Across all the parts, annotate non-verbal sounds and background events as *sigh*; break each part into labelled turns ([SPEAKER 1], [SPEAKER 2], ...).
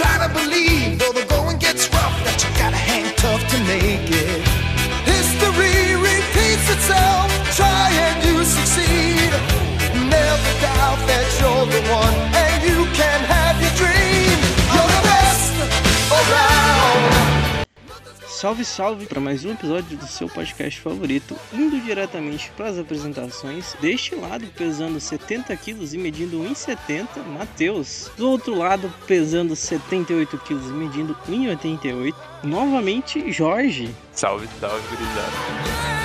[SPEAKER 1] try to believe, though the going gets rough, that you gotta hang tough to make it. History repeats itself, try and you succeed. Never doubt that you're the one,
[SPEAKER 2] Salve, salve para mais um episódio do seu podcast favorito, indo diretamente para as apresentações. Deste lado, pesando 70 quilos e medindo 1,70, Matheus. Do outro lado, pesando 78 quilos e medindo 1,88, novamente Jorge.
[SPEAKER 3] Salve, salve, gurizada.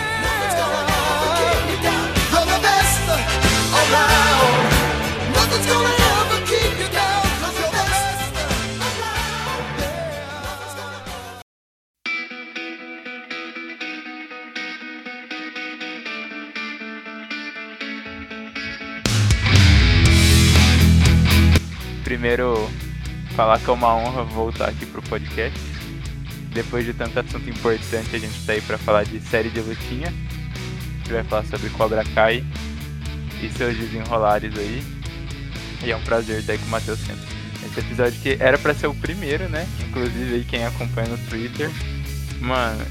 [SPEAKER 3] Primeiro, falar que é uma honra voltar aqui pro podcast. Depois de tanto assunto importante, a gente tá aí pra falar de série de lutinha. A gente vai falar sobre Cobra Kai e seus desenrolares aí. E é um prazer estar aí com o Matheus sempre. Esse episódio que era pra ser o primeiro, né? Inclusive aí quem acompanha no Twitter. Mano,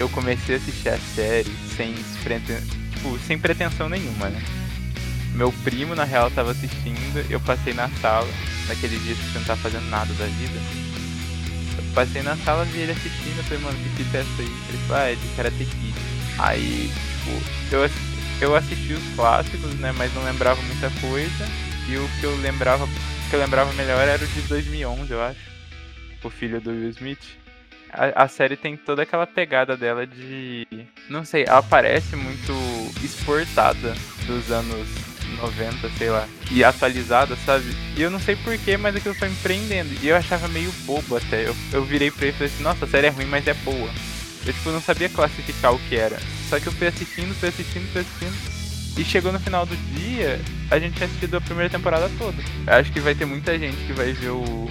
[SPEAKER 3] eu comecei a assistir a série sem, tipo, sem pretensão nenhuma, né? Meu primo, na real, tava assistindo, eu passei na sala, naquele dia que você não tá fazendo nada da vida. Eu passei na sala, vi ele assistindo, eu falei, mano, que fita é essa aí? Ele falou, ah, é de Karate Kid. Aí, tipo, eu, eu assisti os clássicos, né, mas não lembrava muita coisa. E o que eu lembrava, o que eu lembrava melhor era o de 2011, eu acho. O filho do Will Smith. A, a série tem toda aquela pegada dela de. Não sei, ela parece muito exportada dos anos 90, sei lá. E atualizada, sabe? E eu não sei porquê, mas aquilo foi me prendendo. E eu achava meio bobo até. Eu, eu virei pra ele e falei assim: nossa, a série é ruim, mas é boa. Eu, tipo, não sabia classificar o que era. Só que eu fui assistindo, fui assistindo, fui assistindo. E chegou no final do dia, a gente tinha assistido a primeira temporada toda. Eu acho que vai ter muita gente que vai ver o,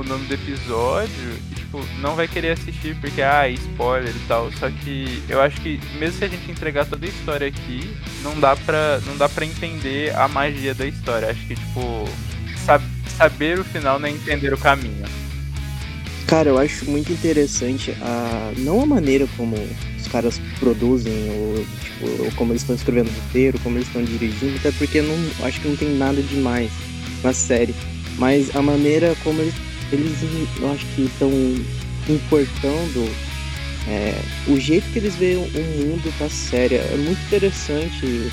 [SPEAKER 3] o nome do episódio e, tipo, não vai querer assistir porque, ah, spoiler e tal. Só que eu acho que, mesmo se a gente entregar toda a história aqui, não dá pra, não dá pra entender a magia da história. Acho que, tipo, sab- saber o final não é entender o caminho.
[SPEAKER 2] Cara, eu acho muito interessante a não a maneira como os caras produzem ou, tipo, ou como eles estão escrevendo o roteiro, como eles estão dirigindo, até porque não acho que não tem nada demais na série, mas a maneira como eles, eles eu acho que estão importando é, o jeito que eles veem o mundo da série é muito interessante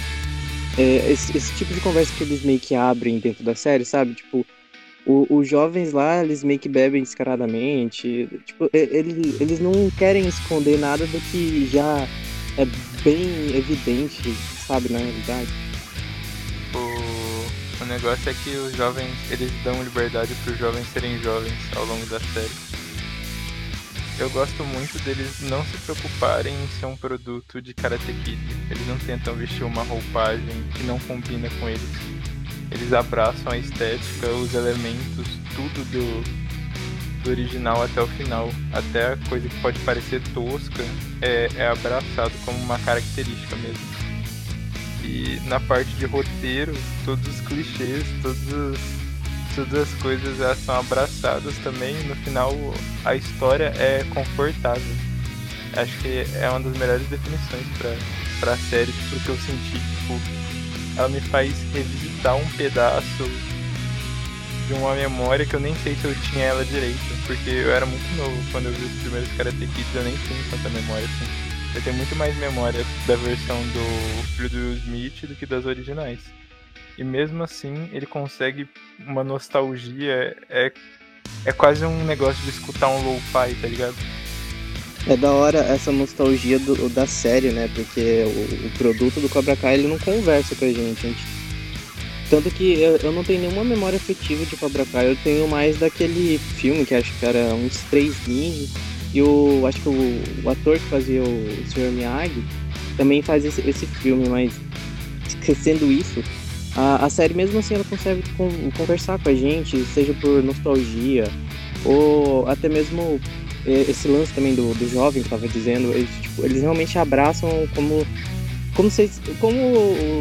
[SPEAKER 2] é, esse, esse tipo de conversa que eles meio que abrem dentro da série, sabe? Tipo, o- os jovens lá, eles meio que bebem descaradamente. Tipo, eles, eles não querem esconder nada do que já é bem evidente, sabe, na realidade.
[SPEAKER 3] O, negócio é que os jovens, eles dão liberdade para os jovens serem jovens ao longo da série. Eu gosto muito deles não se preocuparem em ser um produto de Karate Kid. Eles não tentam vestir uma roupagem que não combina com eles. Eles abraçam a estética, os elementos, tudo do, do original até o final. Até a coisa que pode parecer tosca é, é abraçado como uma característica mesmo. E na parte de roteiro, todos os clichês, todos os- todas as coisas elas são abraçadas também. No final, a história é confortável. Acho que é uma das melhores definições pra, pra série, porque eu senti, tipo, ela me faz revisitar um pedaço de uma memória que eu nem sei se eu tinha ela direito, porque eu era muito novo quando eu vi os primeiros Karate Kids, eu nem tenho tanta memória assim. Eu tenho muito mais memória da versão do filho do Will Smith do que das originais. E mesmo assim, ele consegue uma nostalgia, é, é quase um negócio de escutar um lo-fi, tá ligado?
[SPEAKER 2] É da hora essa nostalgia do- da série, né? Porque o, o produto do Cobra Kai ele não conversa com a gente. a gente- Tanto que eu, eu não tenho nenhuma memória afetiva de Cobra Kai, eu tenho mais daquele filme que acho que era uns três ninjas. E o. Acho que o, o ator que fazia o Sr. Miyagi também faz esse, esse filme, mas esquecendo isso, a, a série mesmo assim ela consegue con- conversar com a gente, seja por nostalgia, ou até mesmo é, esse lance também do, do jovem que tava dizendo, eles, tipo, eles realmente abraçam como como, vocês, como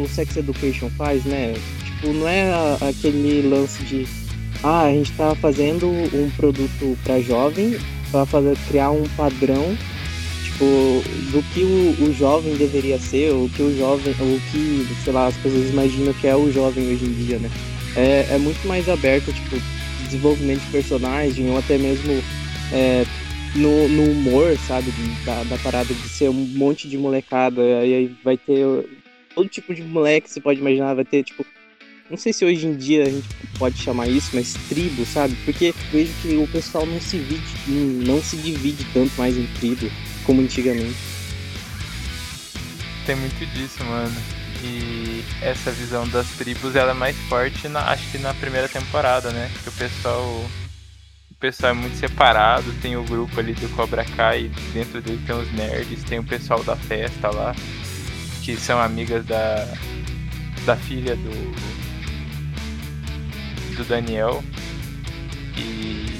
[SPEAKER 2] o Sex Education faz, né? Tipo, não é aquele lance de ah, a gente tá fazendo um produto para jovem para fazer criar um padrão tipo do que o, o, jovem deveria ser, o que o jovem, o que, sei lá, as pessoas imaginam que é o jovem hoje em dia, né? É, é muito mais aberto, tipo, desenvolvimento de personagem ou até mesmo é, no, no, humor, sabe? Da, da, parada de ser um monte de molecada. E aí vai ter todo tipo de moleque que você pode imaginar. Vai ter, tipo. Não sei se hoje em dia a gente pode chamar isso, mas tribo, sabe? Porque vejo que o pessoal não se divide, não se divide tanto mais em tribo como antigamente.
[SPEAKER 3] Tem muito disso, mano. E essa visão das tribos ela é mais forte, na, acho que na primeira temporada, né? Que o pessoal pessoal é muito separado, tem o grupo ali do Cobra Kai, dentro dele tem os nerds, tem o pessoal da festa lá, que são amigas da, da filha do, do Daniel. E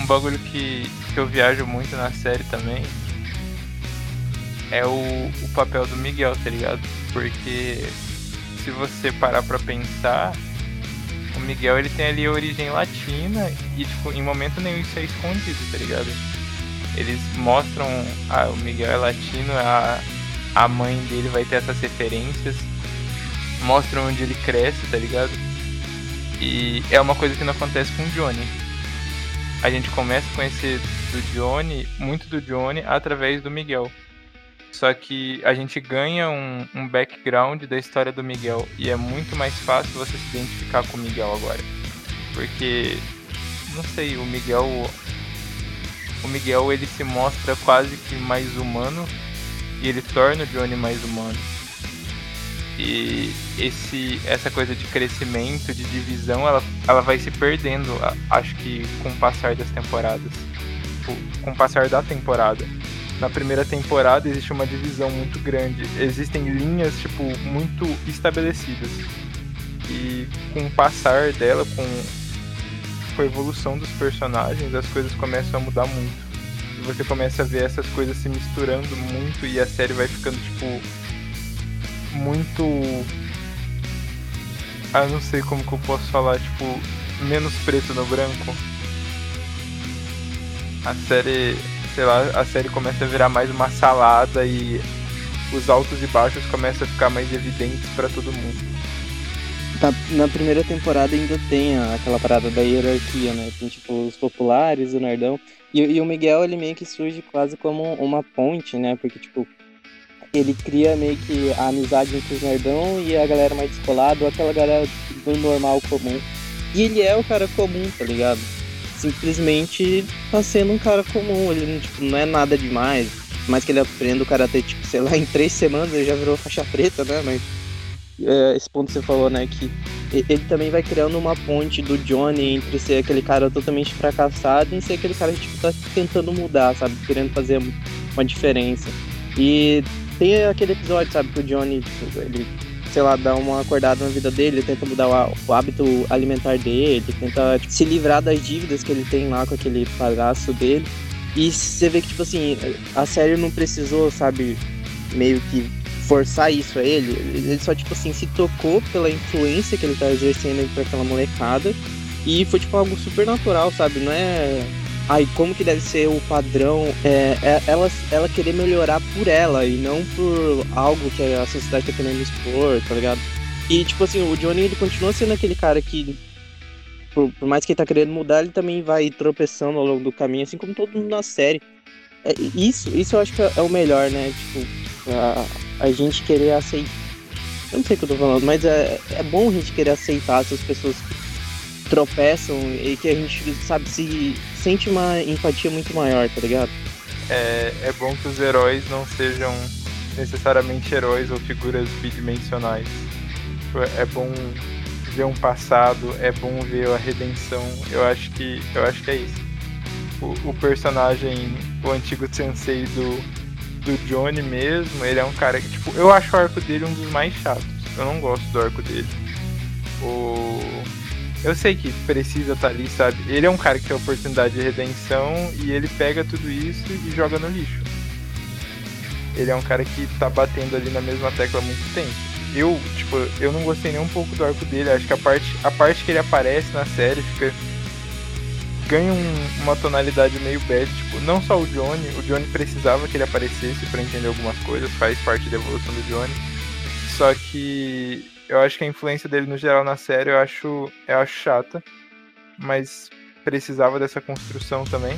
[SPEAKER 3] um bagulho que, que eu viajo muito na série também é o, o papel do Miguel, tá ligado? Porque se você parar pra pensar, o Miguel ele tem ali a origem latina e tipo, em momento nenhum isso é escondido, tá ligado? Eles mostram, ah, o Miguel é latino, a, a mãe dele vai ter essas referências, mostram onde ele cresce, tá ligado? E é uma coisa que não acontece com o Johnny. A gente começa a conhecer do Johnny, muito do Johnny, através do Miguel. Só que a gente ganha um, um, background da história do Miguel e é muito mais fácil você se identificar com o Miguel agora. Porque, não sei, o Miguel. O Miguel ele se mostra quase que mais humano e ele torna o Johnny mais humano. E esse, essa coisa de crescimento, de divisão, ela, ela vai se perdendo, acho que com o passar das temporadas. Com o passar da temporada na primeira temporada existe uma divisão muito grande. Existem linhas, tipo, muito estabelecidas. E com o passar dela, com, com a evolução dos personagens, as coisas começam a mudar muito. E você começa a ver essas coisas se misturando muito e a série vai ficando, tipo, muito. Ah, não sei como que eu posso falar, tipo, menos preto no branco. A série sei lá, a série começa a virar mais uma salada e os altos e baixos começam a ficar mais evidentes para todo mundo.
[SPEAKER 2] Na, na, primeira temporada ainda tem aquela parada da hierarquia, né? Tem tipo os populares, o nerdão. E, e, o Miguel, ele meio que surge quase como uma ponte, né? Porque, tipo, ele cria meio que a amizade entre os nerdão e a galera mais descolada, ou aquela galera do normal comum. E ele é o cara comum, tá ligado? simplesmente tá sendo um cara comum, ele tipo, não é nada demais. Mais que ele aprenda o karatê, tipo, sei lá, *laughs* em três semanas ele já virou faixa preta, né? Mas é, esse ponto que você falou, né? Que ele também vai criando uma ponte do Johnny entre ser aquele cara totalmente fracassado e ser aquele cara que tipo, tá tentando mudar, sabe? Querendo fazer uma diferença. E tem aquele episódio, sabe, que o Johnny, ele sei lá, dar uma acordada na vida dele, tenta mudar o, o hábito alimentar dele, tenta tipo, se livrar das dívidas que ele tem lá com aquele palhaço dele. E você vê que, tipo assim, a série não precisou, sabe, meio que forçar isso a ele. Ele só, tipo assim, se tocou pela influência que ele tá exercendo pra aquela molecada. E foi, tipo, algo super natural, sabe? Não é ai, como que deve ser o padrão, é, é, ela, ela querer melhorar por ela e não por algo que a sociedade tá querendo expor, tá ligado? E, tipo assim, o Johnny, ele continua sendo aquele cara que, por, por, mais que ele tá querendo mudar, ele também vai tropeçando ao longo do caminho, assim como todo mundo na série. É, isso, isso eu acho que é o melhor, né? Tipo, a, a gente querer aceitar. Eu não sei o que eu tô falando, mas é, é bom a gente querer aceitar essas pessoas tropeçam e que a gente, sabe, se sente uma empatia muito maior, tá ligado?
[SPEAKER 3] É, é bom que os heróis não sejam necessariamente heróis ou figuras bidimensionais. Tipo, é bom ver um passado, é bom ver a redenção. Eu acho que, eu acho que é isso. O, o personagem, o antigo sensei do, do Johnny mesmo, ele é um cara que, tipo, eu acho o arco dele um dos mais chatos. Eu não gosto do arco dele. O eu sei que precisa estar tá ali, sabe? Ele é um cara que tem oportunidade de redenção e ele pega tudo isso e joga no lixo. Ele é um cara que tá batendo ali na mesma tecla há muito tempo. Eu, tipo, eu não gostei nem um pouco do arco dele. Acho que a parte, a parte que ele aparece na série fica ganha um, uma tonalidade meio bad, tipo, não só o Johnny, o Johnny precisava que ele aparecesse para entender algumas coisas, faz parte da evolução do Johnny. Só que eu acho que a influência dele no geral na série eu acho, eu acho chata, mas precisava dessa construção também.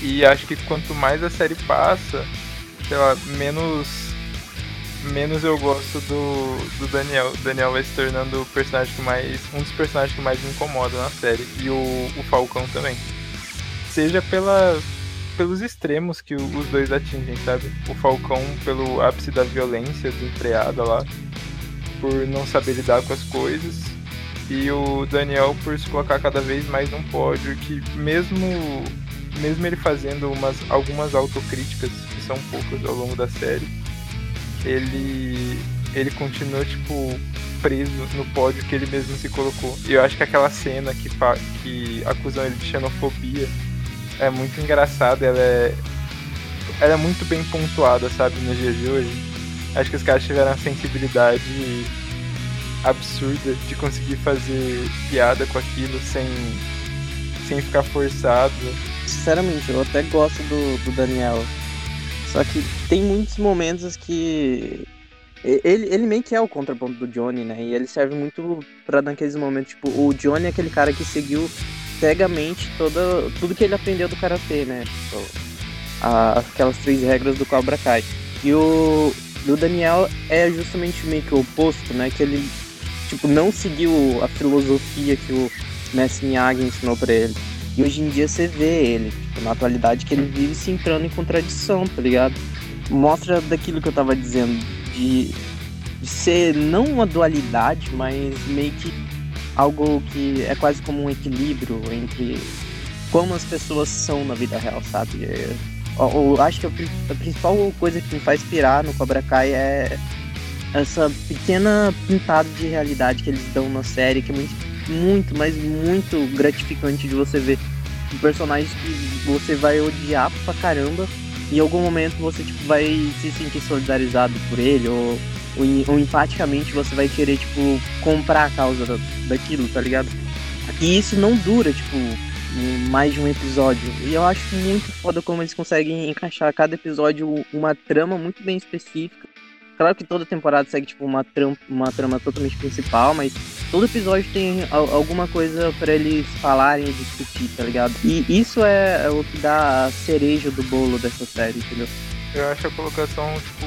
[SPEAKER 3] E acho que quanto mais a série passa, sei lá, menos menos eu gosto do, do Daniel. O Daniel vai se tornando o personagem que mais. um dos personagens que mais me incomoda na série. E o, o Falcão também. Seja pela, pelos extremos que os dois atingem, sabe? O Falcão pelo ápice da violência desempregada lá, por não saber lidar com as coisas. E o Daniel por se colocar cada vez mais num pódio que mesmo mesmo ele fazendo umas, algumas autocríticas, que são poucas ao longo da série, ele ele continuou tipo preso no pódio que ele mesmo se colocou. E eu acho que aquela cena que que acusam ele de xenofobia é muito engraçada, ela é ela é muito bem pontuada, sabe, nos dias de hoje. Acho que os caras tiveram a sensibilidade absurda de conseguir fazer piada com aquilo sem sem ficar forçado.
[SPEAKER 2] Sinceramente, eu até gosto do, do Daniel só que tem muitos momentos que. Ele, ele meio que é o contraponto do Johnny, né? E ele serve muito para naqueles momentos. Tipo, o Johnny é aquele cara que seguiu cegamente toda, tudo que ele aprendeu do karatê, né? Tipo, a, aquelas três regras do Cobra Kai. E o, o Daniel é justamente meio que o oposto, né? Que ele tipo, não seguiu a filosofia que o Messi Miyagi ensinou para ele. E hoje em dia você vê ele, tipo, na atualidade, que ele vive se entrando em contradição, tá ligado? Mostra daquilo que eu tava dizendo, de, de ser não uma dualidade, mas meio que algo que é quase como um equilíbrio entre como as pessoas são na vida real, sabe? Eu acho que a, principal coisa que me faz pirar no Cobra Kai é essa pequena pintada de realidade que eles dão na série, que é muito muito, mas muito gratificante de você ver personagem que você vai odiar pra caramba e em algum momento você tipo, vai se sentir solidarizado por ele ou, ou, ou empaticamente você vai querer tipo comprar a causa da, daquilo, tá ligado? E isso não dura, tipo, mais de um episódio. E eu acho muito foda como eles conseguem encaixar cada episódio uma trama muito bem específica Claro que toda temporada segue tipo uma trama, uma trama totalmente principal, mas todo episódio tem alguma coisa para eles falarem e discutir, tá ligado? E isso é o que dá a cereja do bolo dessa série, entendeu?
[SPEAKER 3] Eu acho a colocação, tipo,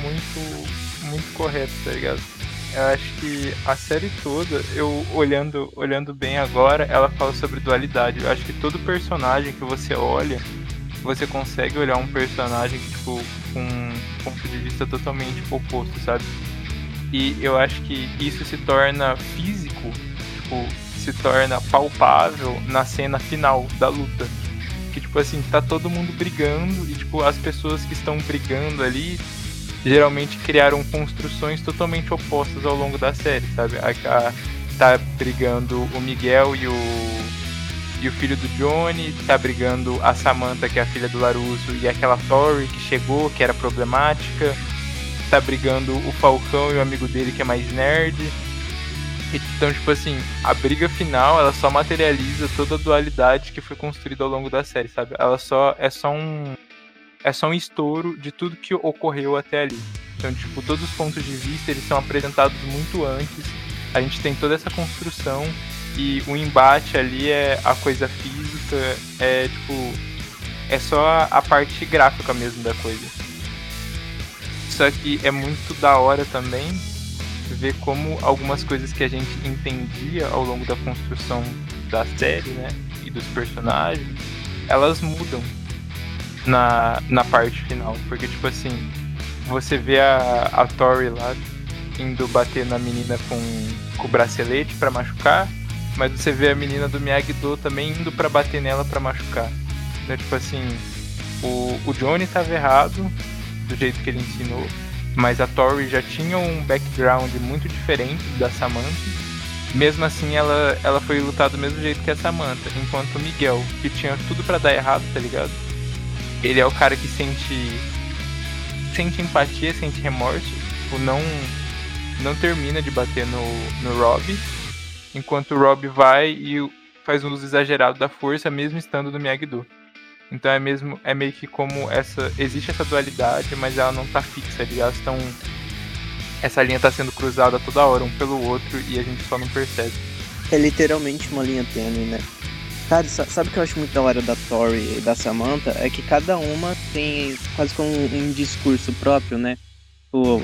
[SPEAKER 3] muito, muito correta, tá ligado? Eu acho que a série toda, eu olhando, olhando bem agora, ela fala sobre dualidade. Eu acho que todo personagem que você olha, você consegue olhar um personagem tipo, com um ponto de vista totalmente oposto, sabe? E eu acho que isso se torna físico, tipo, se torna palpável na cena final da luta. Que, tipo assim, tá todo mundo brigando e, tipo, as pessoas que estão brigando ali geralmente criaram construções totalmente opostas ao longo da série, sabe? A, a, tá brigando o Miguel e o e o filho do Johnny tá brigando a Samantha, que é a filha do Larusso, e aquela Tori que chegou, que era problemática. Tá brigando o Falcão e o amigo dele que é mais nerd. Então, tipo assim, a briga final, ela só materializa toda a dualidade que foi construída ao longo da série, sabe? Ela só é só um é só um estouro de tudo que ocorreu até ali. Então, tipo, todos os pontos de vista, eles são apresentados muito antes. A gente tem toda essa construção e o embate ali é a coisa física, é tipo. É só a parte gráfica mesmo da coisa. Só que é muito da hora também ver como algumas coisas que a gente entendia ao longo da construção da série, né? E dos personagens, elas mudam na, na parte final. Porque, tipo assim, você vê a, a Tori lá indo bater na menina com, com o bracelete para machucar mas você vê a menina do Miyagi-Do também indo para bater nela para machucar. Então, tipo assim, o, o Johnny tava errado do jeito que ele ensinou, mas a Tori já tinha um background muito diferente da Samantha. Mesmo assim, ela, ela foi lutar do mesmo jeito que a Samantha, enquanto o Miguel, que tinha tudo para dar errado, tá ligado? Ele é o cara que sente sente empatia, sente remorso, tipo, não não termina de bater no, no Rob enquanto o Rob vai e faz um uso exagerado da força, mesmo estando no Miyagi-Do. Então é mesmo é meio que como essa existe essa dualidade, mas ela não tá fixa, elas estão essa linha tá sendo cruzada toda hora um pelo outro e a gente só não percebe.
[SPEAKER 2] É literalmente uma linha tênue, né? Cara, sabe o que eu acho muito da hora da Tori e da Samantha? É que cada uma tem quase como um, um discurso próprio, né? O,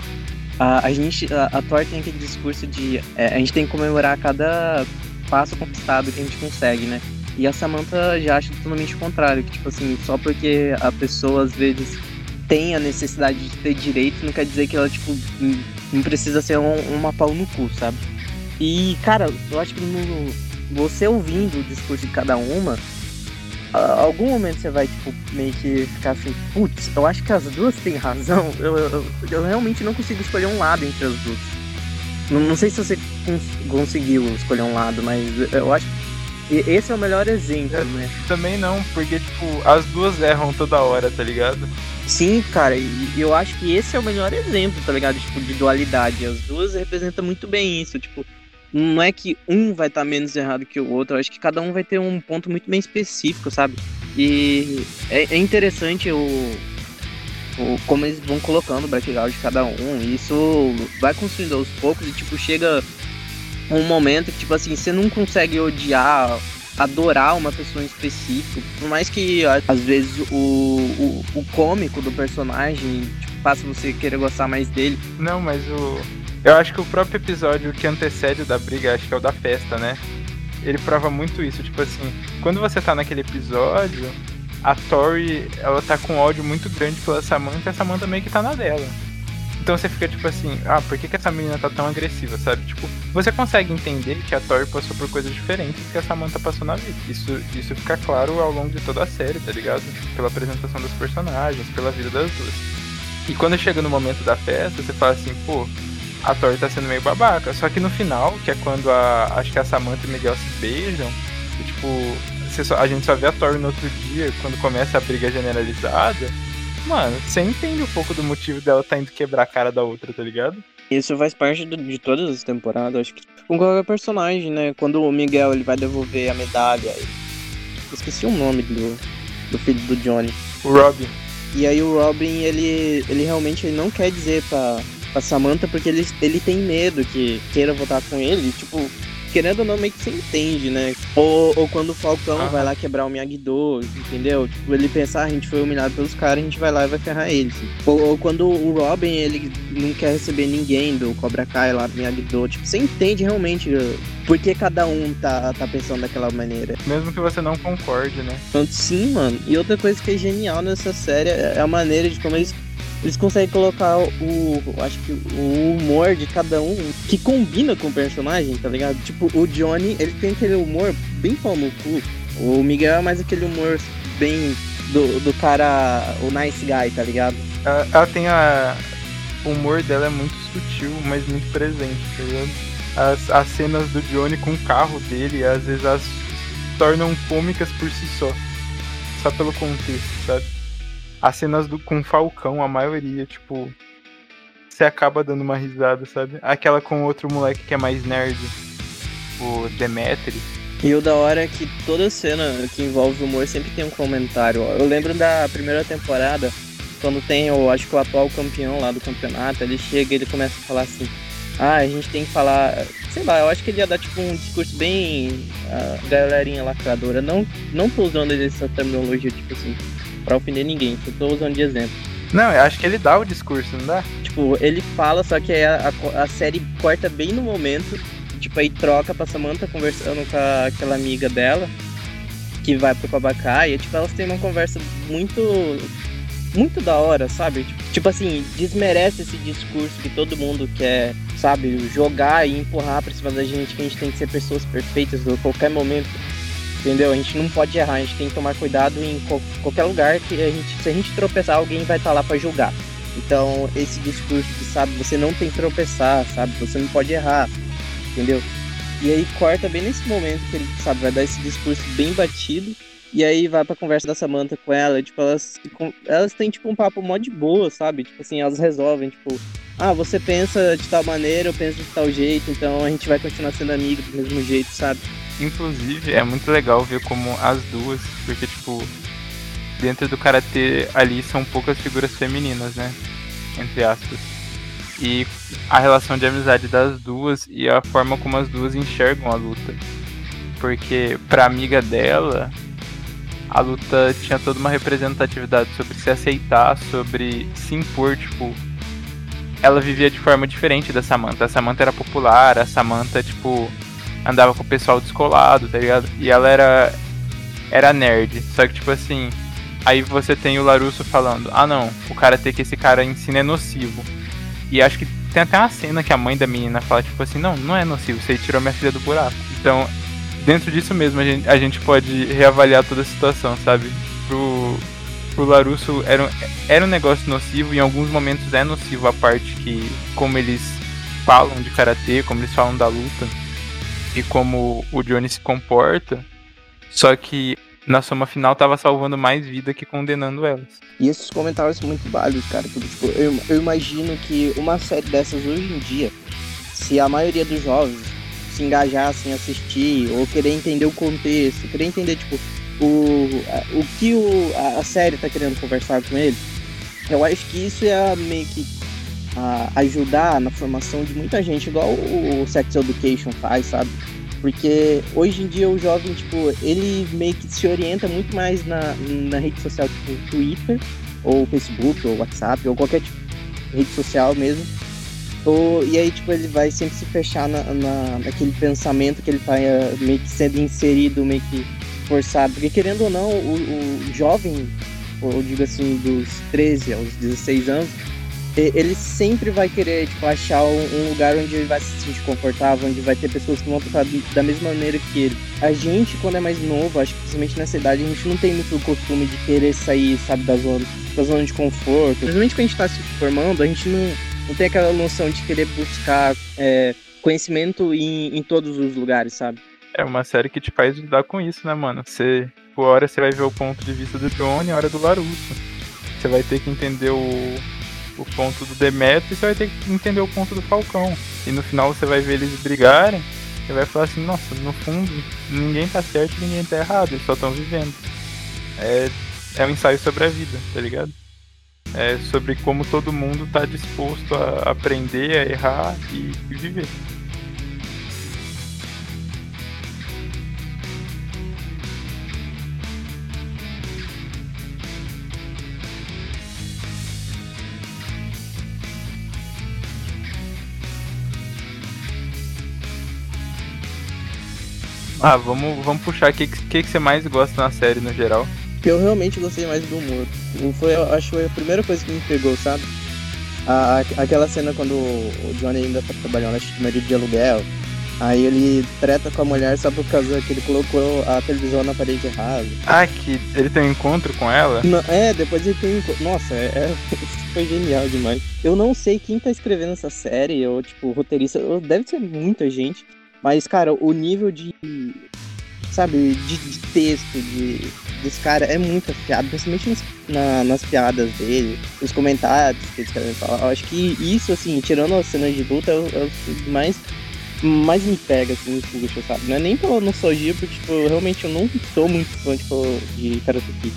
[SPEAKER 2] a, a gente, a, a Tori tem aquele discurso de é, a gente tem que comemorar cada passo conquistado que a gente consegue, né? E a Samantha já acha totalmente o contrário, que tipo assim, só porque a pessoa às vezes tem a necessidade de ter direito, não quer dizer que ela, tipo, não precisa ser um, uma pau no cu, sabe? E, cara, eu acho que no, você ouvindo o discurso de cada uma, a, algum momento você vai, tipo, meio que ficar assim, putz, eu acho que as duas têm razão. Eu, eu, eu, realmente não consigo escolher um lado entre as duas. Não, não sei se você cons conseguiu escolher um lado, mas eu acho que esse é o melhor exemplo, né?
[SPEAKER 3] Também não, porque, tipo, as duas erram toda hora, tá ligado?
[SPEAKER 2] Sim, cara, e eu acho que esse é o melhor exemplo, tá ligado? Tipo, de dualidade. As duas representam muito bem isso, tipo, não é que um vai estar tá menos errado que o outro, eu acho que cada um vai ter um ponto muito bem específico, sabe? E é, é interessante o, o, como eles vão colocando o background de cada um, e isso vai construindo aos poucos e tipo chega um momento que tipo assim, você não consegue odiar adorar uma pessoa em específico, por mais que às vezes o, o, o cômico do personagem tipo, faça você querer gostar mais dele.
[SPEAKER 3] Não, mas o eu acho que o próprio episódio que antecede da briga, acho que é o da festa, né? Ele prova muito isso. Tipo assim, quando você tá naquele episódio, a Tori, ela tá com ódio muito grande pela Samantha e a Samantha meio que tá na dela. Então você fica tipo assim, ah, por que, que essa menina tá tão agressiva, sabe? Tipo, você consegue entender que a Tori passou por coisas diferentes que a Samantha passou na vida. Isso, isso fica claro ao longo de toda a série, tá ligado? Pela apresentação dos personagens, pela vida das duas. E quando chega no momento da festa, você fala assim, pô, a Tori tá sendo meio babaca. Só que no final, que é quando a. Acho que a Samantha e o Miguel se beijam, e, tipo, só, a gente só vê a Tori no outro dia, quando começa a briga generalizada. Mano, você entende um pouco do motivo dela tá indo quebrar a cara da outra, tá ligado?
[SPEAKER 2] Isso faz parte de, de todas as temporadas, acho que com qualquer personagem, né? Quando o Miguel ele vai devolver a medalha. Esqueci o nome do, do filho do Johnny.
[SPEAKER 3] O Robin.
[SPEAKER 2] E aí o Robin, ele, ele realmente ele não quer dizer pra, pra Samantha porque ele, ele tem medo que queira voltar com ele. Tipo, querendo ou não, meio que você entende, né? Ou, ou quando o Falcão ah. vai lá quebrar o Miyagi-Do, entendeu? Tipo, ele pensar, ah, a gente foi humilhado pelos caras, a gente vai lá e vai ferrar eles. Ou, ou, quando o Robin, ele não quer receber ninguém do Cobra Kai lá, do Miyagi-Do. Tipo, você entende realmente uh, por que cada um tá, tá pensando daquela maneira.
[SPEAKER 3] Mesmo que você não concorde, né?
[SPEAKER 2] Então, sim, mano. E outra coisa que é genial nessa série é a maneira de como eles eles conseguem colocar o, acho que o humor de cada um que combina com o personagem, tá ligado? Tipo, o Johnny, ele tem aquele humor bem pau no cu. O Miguel é mais aquele humor bem do, do cara, o nice guy, tá ligado?
[SPEAKER 3] Ela, ela tem a. O humor dela é muito sutil, mas muito presente, tá ligado? As, as cenas do Johnny com o carro dele, às vezes elas tornam cômicas por si só. Só pelo contexto, sabe? As cenas do, com Falcão, a maioria, tipo, você acaba dando uma risada, sabe? Aquela com outro moleque que é mais nerd, o Demetri.
[SPEAKER 2] E o da hora é que toda cena que envolve humor sempre tem um comentário. Eu lembro da primeira temporada, quando tem, eu acho que o atual campeão lá do campeonato, ele chega e ele começa a falar assim: Ah, a gente tem que falar. Sei lá, eu acho que ele ia dar tipo um discurso bem. Uh, galerinha lacradora. Não, não tô usando essa terminologia, tipo assim pra ofender ninguém, só tô usando de exemplo.
[SPEAKER 3] Não, eu acho que ele dá o discurso, não dá?
[SPEAKER 2] Tipo, ele fala, só que a, a, a série corta bem no momento, tipo, aí troca pra Samantha conversando com a, aquela amiga dela, que vai pro Babacá, e tipo, elas têm uma conversa muito muito da hora, sabe? Tipo, tipo, assim, desmerece esse discurso que todo mundo quer, sabe, jogar e empurrar pra cima da gente, que a gente tem que ser pessoas perfeitas a qualquer momento. Entendeu? A gente não pode errar, a gente tem que tomar cuidado em qualquer lugar que a gente, se a gente tropeçar, alguém vai estar tá lá para julgar. Então, esse discurso de, sabe, você não tem que tropeçar, sabe? Você não pode errar, entendeu? E aí corta bem nesse momento que ele, sabe, vai dar esse discurso bem batido. E aí vai pra conversa da Samantha com ela, tipo, elas, elas têm, tipo, um papo mó de boa, sabe? Tipo assim, elas resolvem, tipo, ah, você pensa de tal maneira, eu penso de tal jeito, então a gente vai continuar sendo amigo do mesmo jeito, sabe?
[SPEAKER 3] Inclusive, é muito legal ver como as duas, porque, tipo, dentro do karatê ali são poucas figuras femininas, né? Entre aspas. E a relação de amizade das duas e a forma como as duas enxergam a luta. Porque pra amiga dela, a luta tinha toda uma representatividade sobre se aceitar, sobre se impor, tipo. Ela vivia de forma diferente da Samantha. A Samantha era popular, a Samantha, tipo, andava com o pessoal descolado, tá ligado? E ela era. Era nerd. Só que, tipo assim, Aí você tem o Larusso falando: ah, não, o cara ter que esse cara ensina é nocivo. E acho que tem até uma cena que a mãe da menina fala: tipo assim, não, não é nocivo, você tirou minha filha do buraco. Então, dentro disso mesmo, a gente, a gente pode reavaliar toda a situação, sabe? Pro, pro Larusso era um, era um negócio nocivo, em alguns momentos é nocivo a parte que, como eles falam de karatê, como eles falam da luta, e como o Johnny se comporta. Só que na soma final tava salvando mais vida que condenando elas.
[SPEAKER 2] E esses comentários são muito válidos, cara. Porque, tipo, eu, eu imagino que uma série dessas hoje em dia, se a maioria dos jovens se engajassem a assistir, ou querer entender o contexto, querer entender, tipo, o, o que o, a, série tá querendo conversar com ele, eu acho que isso ia meio que a, ajudar na formação de muita gente, igual o, o Sex Education faz, sabe? Porque hoje em dia o jovem, tipo, ele meio que se orienta muito mais na, na rede social, tipo Twitter, ou Facebook, ou WhatsApp, ou qualquer tipo de rede social mesmo. E aí, tipo, ele vai sempre se fechar na, na, naquele pensamento que ele tá uh, meio que sendo inserido, meio que forçado. Porque querendo ou não, o, o jovem, ou digo assim, dos 13 aos 16 anos, ele sempre vai querer tipo, achar um lugar onde ele vai se sentir confortável, onde vai ter pessoas que vão tratar da mesma maneira que ele. A gente, quando é mais novo, acho que principalmente nessa idade, a gente não tem muito o costume de querer sair, sabe, da zona, da zona de conforto. Principalmente quando a gente está se formando, a gente não, não tem aquela noção de querer buscar é, conhecimento em, em todos os lugares, sabe?
[SPEAKER 3] É uma série que te faz lidar com isso, né, mano? Você, por hora, você vai ver o ponto de vista do Johnny, a hora do Larusso. Você vai ter que entender o, o ponto do Demetrio e você vai ter que entender o ponto do Falcão. E no final você vai ver eles brigarem e vai falar assim, nossa, no fundo ninguém tá certo ninguém tá errado, eles só estão vivendo. É, é um ensaio sobre a vida, tá ligado? É sobre como todo mundo tá disposto a aprender, a errar e, e viver. Ah, vamos, vamos puxar. O que, que, que você mais gosta na série no geral?
[SPEAKER 2] Eu realmente gostei mais do humor. Foi, acho que foi a primeira coisa que me pegou, sabe? A, aquela cena quando o Johnny ainda tá trabalhando, acho que marido de aluguel. Aí ele treta com a mulher só por causa que ele colocou a televisão na parede errada.
[SPEAKER 3] Ah, que ele tem um encontro com ela?
[SPEAKER 2] Não, é, depois ele tem um encontro. Nossa, é, é, *laughs* foi genial demais. Eu não sei quem tá escrevendo essa série, ou tipo, roteirista, deve ser muita gente. Mas, cara, o nível de. Sabe, de, de texto de, desse cara é muito afiado, principalmente nas, na, nas piadas dele, os comentários que eles querem falar. Eu acho que isso, assim, tirando as cenas de luta, é o, é o mais mais me pega, assim, me puxa, sabe? Não é nem pela nostalgia, porque, tipo, realmente eu não sou muito fã, tipo, de Karate Kid.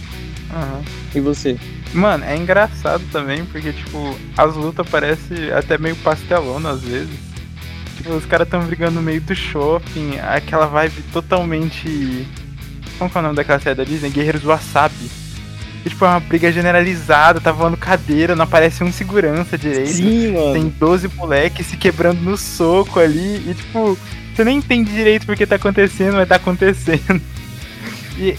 [SPEAKER 3] Uhum.
[SPEAKER 2] E você?
[SPEAKER 3] Mano, é engraçado também, porque, tipo, as lutas parecem até meio pastelona às vezes. Tipo, os caras tão brigando no meio do shopping, aquela vibe totalmente. Como que é o nome daquela série da Disney? Guerreiros Wasabi. E, tipo, é uma briga generalizada, tá voando cadeira, não aparece um segurança direito.
[SPEAKER 2] Sim, mano.
[SPEAKER 3] Tem 12 moleques se quebrando no soco ali. E, tipo, você nem entende direito porque tá acontecendo, mas tá acontecendo. E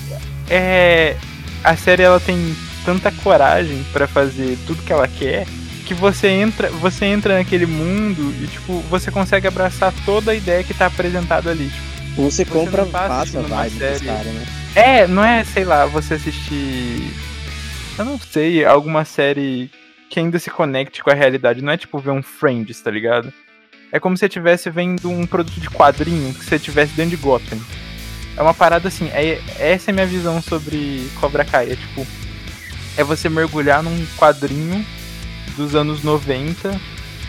[SPEAKER 3] é. A série ela tem tanta coragem para fazer tudo que ela quer que você entra, você entra naquele mundo e tipo, você consegue abraçar toda a ideia que tá apresentada ali. Tipo,
[SPEAKER 2] você, você compra fácil a vibe série. Cara, né?
[SPEAKER 3] É, não é, sei lá, você assistir eu não sei, alguma série que ainda se conecte com a realidade, não é tipo ver um Friends, tá ligado? É como se você estivesse vendo um produto de quadrinho que você estivesse dentro de Gotham. é uma parada assim, é, essa é a minha visão sobre Cobra Kai. É tipo, é você mergulhar num quadrinho dos anos 90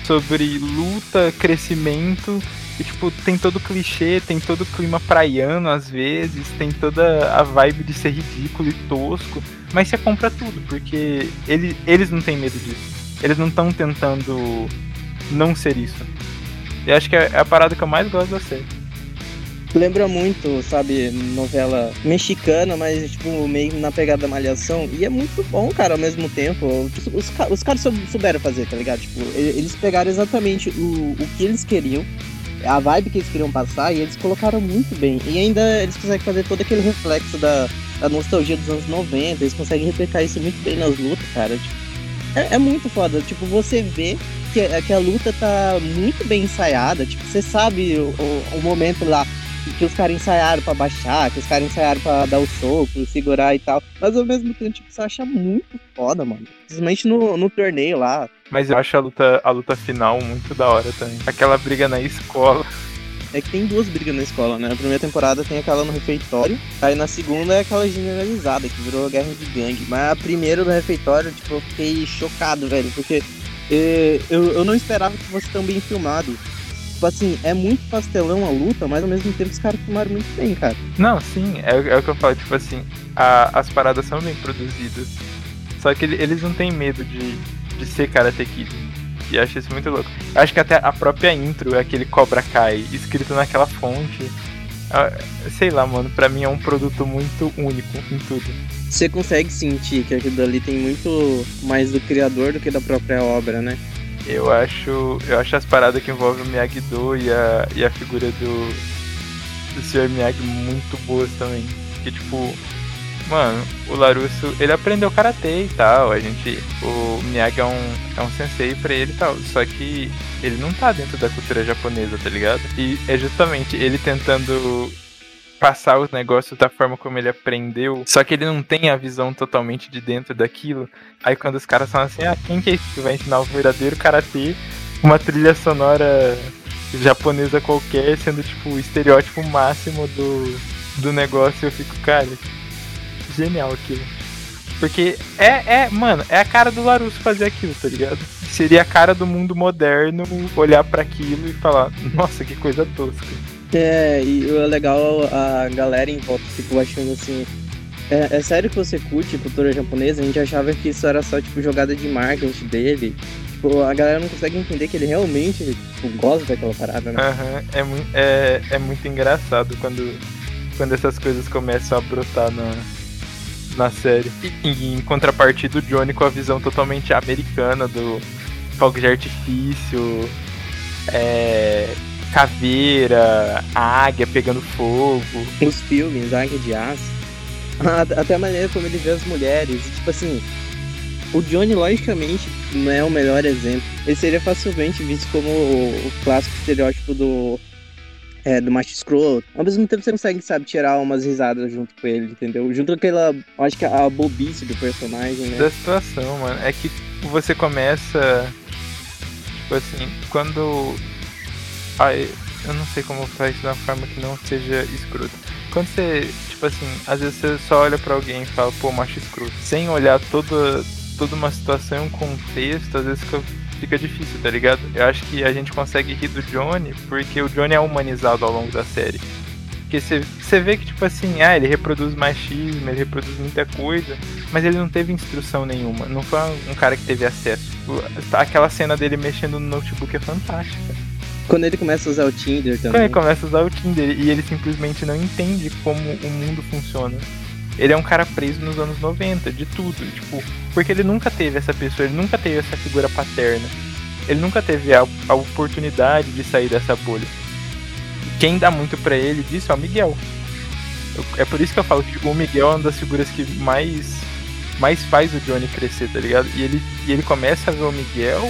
[SPEAKER 3] sobre luta, crescimento. E, tipo, tem todo o clichê, tem todo o clima praiano às vezes, tem toda a vibe de ser ridículo e tosco. Mas você compra tudo, porque ele, eles não têm medo disso. Eles não estão tentando não ser isso. E acho que é a parada que eu mais gosto da série.
[SPEAKER 2] Lembra muito, sabe, novela mexicana, mas tipo, meio na pegada da malhação. E é muito bom, cara, ao mesmo tempo. Os, os, caras souberam fazer, tá ligado? Tipo, eles pegaram exatamente o, o que eles queriam, a vibe que eles queriam passar, e eles colocaram muito bem. E ainda eles conseguem fazer todo aquele reflexo da, da nostalgia dos anos 90, eles conseguem replicar isso muito bem nas lutas, cara. Tipo, é, é muito foda. Tipo, você vê que, que a luta tá muito bem ensaiada. Tipo, você sabe o, o, o momento lá que os caras ensaiaram pra baixar, que os caras ensaiaram pra dar o soco, segurar e tal. Mas ao mesmo tempo, tipo, você acha muito foda, mano. Principalmente no, no torneio lá.
[SPEAKER 3] Mas eu acho a luta, a luta final muito da hora também. Aquela briga na escola.
[SPEAKER 2] É que tem duas brigas na escola, né? Na primeira temporada tem aquela no refeitório, aí na segunda é aquela generalizada, que virou guerra de gangue. Mas a primeira do refeitório, tipo, eu fiquei chocado, velho, porque eh, eu, eu não esperava que fosse tão bem filmado. Tipo assim, é muito pastelão a luta, mas ao mesmo tempo os caras filmaram muito bem, cara.
[SPEAKER 3] Não, sim, é, é o que eu falo, tipo assim, a, as paradas são bem produzidas. Só que eles não têm medo de, de ser Karate Kid. E acho isso muito louco. Eu acho que até a própria intro é aquele Cobra Kai escrito naquela fonte. Ah, sei lá, mano, pra mim é um produto muito único em tudo.
[SPEAKER 2] Você consegue sentir que aquilo dali tem muito mais do criador do que da própria obra, né?
[SPEAKER 3] Eu acho. Eu acho as paradas que envolvem o Miyagi-Do e a, e a figura do. do Sr. Miyagi muito boas também. Que tipo, Mano, o Larusso, ele aprendeu karatê e tal. A gente. O Miyagi é um, é um sensei pra ele e tal. Só que ele não tá dentro da cultura japonesa, tá ligado? E é justamente ele tentando passar os negócios da forma como ele aprendeu, só que ele não tem a visão totalmente de dentro daquilo. Aí quando os caras falam assim, ah, quem que é esse que vai ensinar o verdadeiro karatê? Uma trilha sonora japonesa qualquer, sendo tipo o estereótipo máximo do, do negócio, eu fico, cara, genial aquilo. Porque é, é, mano, é a cara do Larusso fazer aquilo, tá ligado? Seria a cara do mundo moderno olhar para aquilo e falar, nossa, que coisa tosca.
[SPEAKER 2] É, e o legal, a galera em volta ficou achando assim. É, é, sério que você curte cultura japonesa? A gente achava que isso era só, tipo, jogada de marketing dele. Tipo, a galera não consegue entender que ele realmente tipo, gosta daquela parada, né?
[SPEAKER 3] É, é, é muito engraçado quando, quando essas coisas começam a brotar na, na série. E, em contrapartida, o Johnny com a visão totalmente americana do fogo de artifício, é, caveira, águia pegando fogo.
[SPEAKER 2] Os filmes, Águia de Aço. Até a maneira como ele vê as mulheres. Tipo assim, o Johnny, logicamente, não é o melhor exemplo. Ele seria facilmente visto como o clássico estereótipo do é, do macho escroto. Ao mesmo tempo você consegue, sabe, tirar umas risadas junto com ele, entendeu? Junto com aquela, acho que a bobice do personagem, né?
[SPEAKER 3] Da situação, mano. É que você começa, tipo assim, quando... Ai, eu não sei como fazer isso de uma forma que não seja escroto. Quando você, tipo assim, às vezes você só olha para alguém e fala, pô, macho escroto, sem olhar toda, toda uma situação, um contexto, às vezes fica fica difícil, tá ligado? Eu acho que a gente consegue rir do Johnny porque o Johnny é humanizado ao longo da série. Porque você vê que, tipo assim, ah, ele reproduz machismo, ele reproduz muita coisa, mas ele não teve instrução nenhuma. Não foi um cara que teve acesso. Aquela cena dele mexendo no notebook é fantástica.
[SPEAKER 2] Quando ele começa a usar o Tinder também.
[SPEAKER 3] Quando ele começa a usar o Tinder e ele simplesmente não entende como o mundo funciona. Ele é um cara preso nos anos 90, de tudo. Tipo, porque ele nunca teve essa pessoa, ele nunca teve essa figura paterna. Ele nunca teve a, a oportunidade de sair dessa bolha. E quem dá muito para ele disso é o Miguel. Eu, é por isso que eu falo que o Miguel é uma das figuras que mais mais faz o Johnny crescer, tá ligado? E ele, e ele começa a ver o Miguel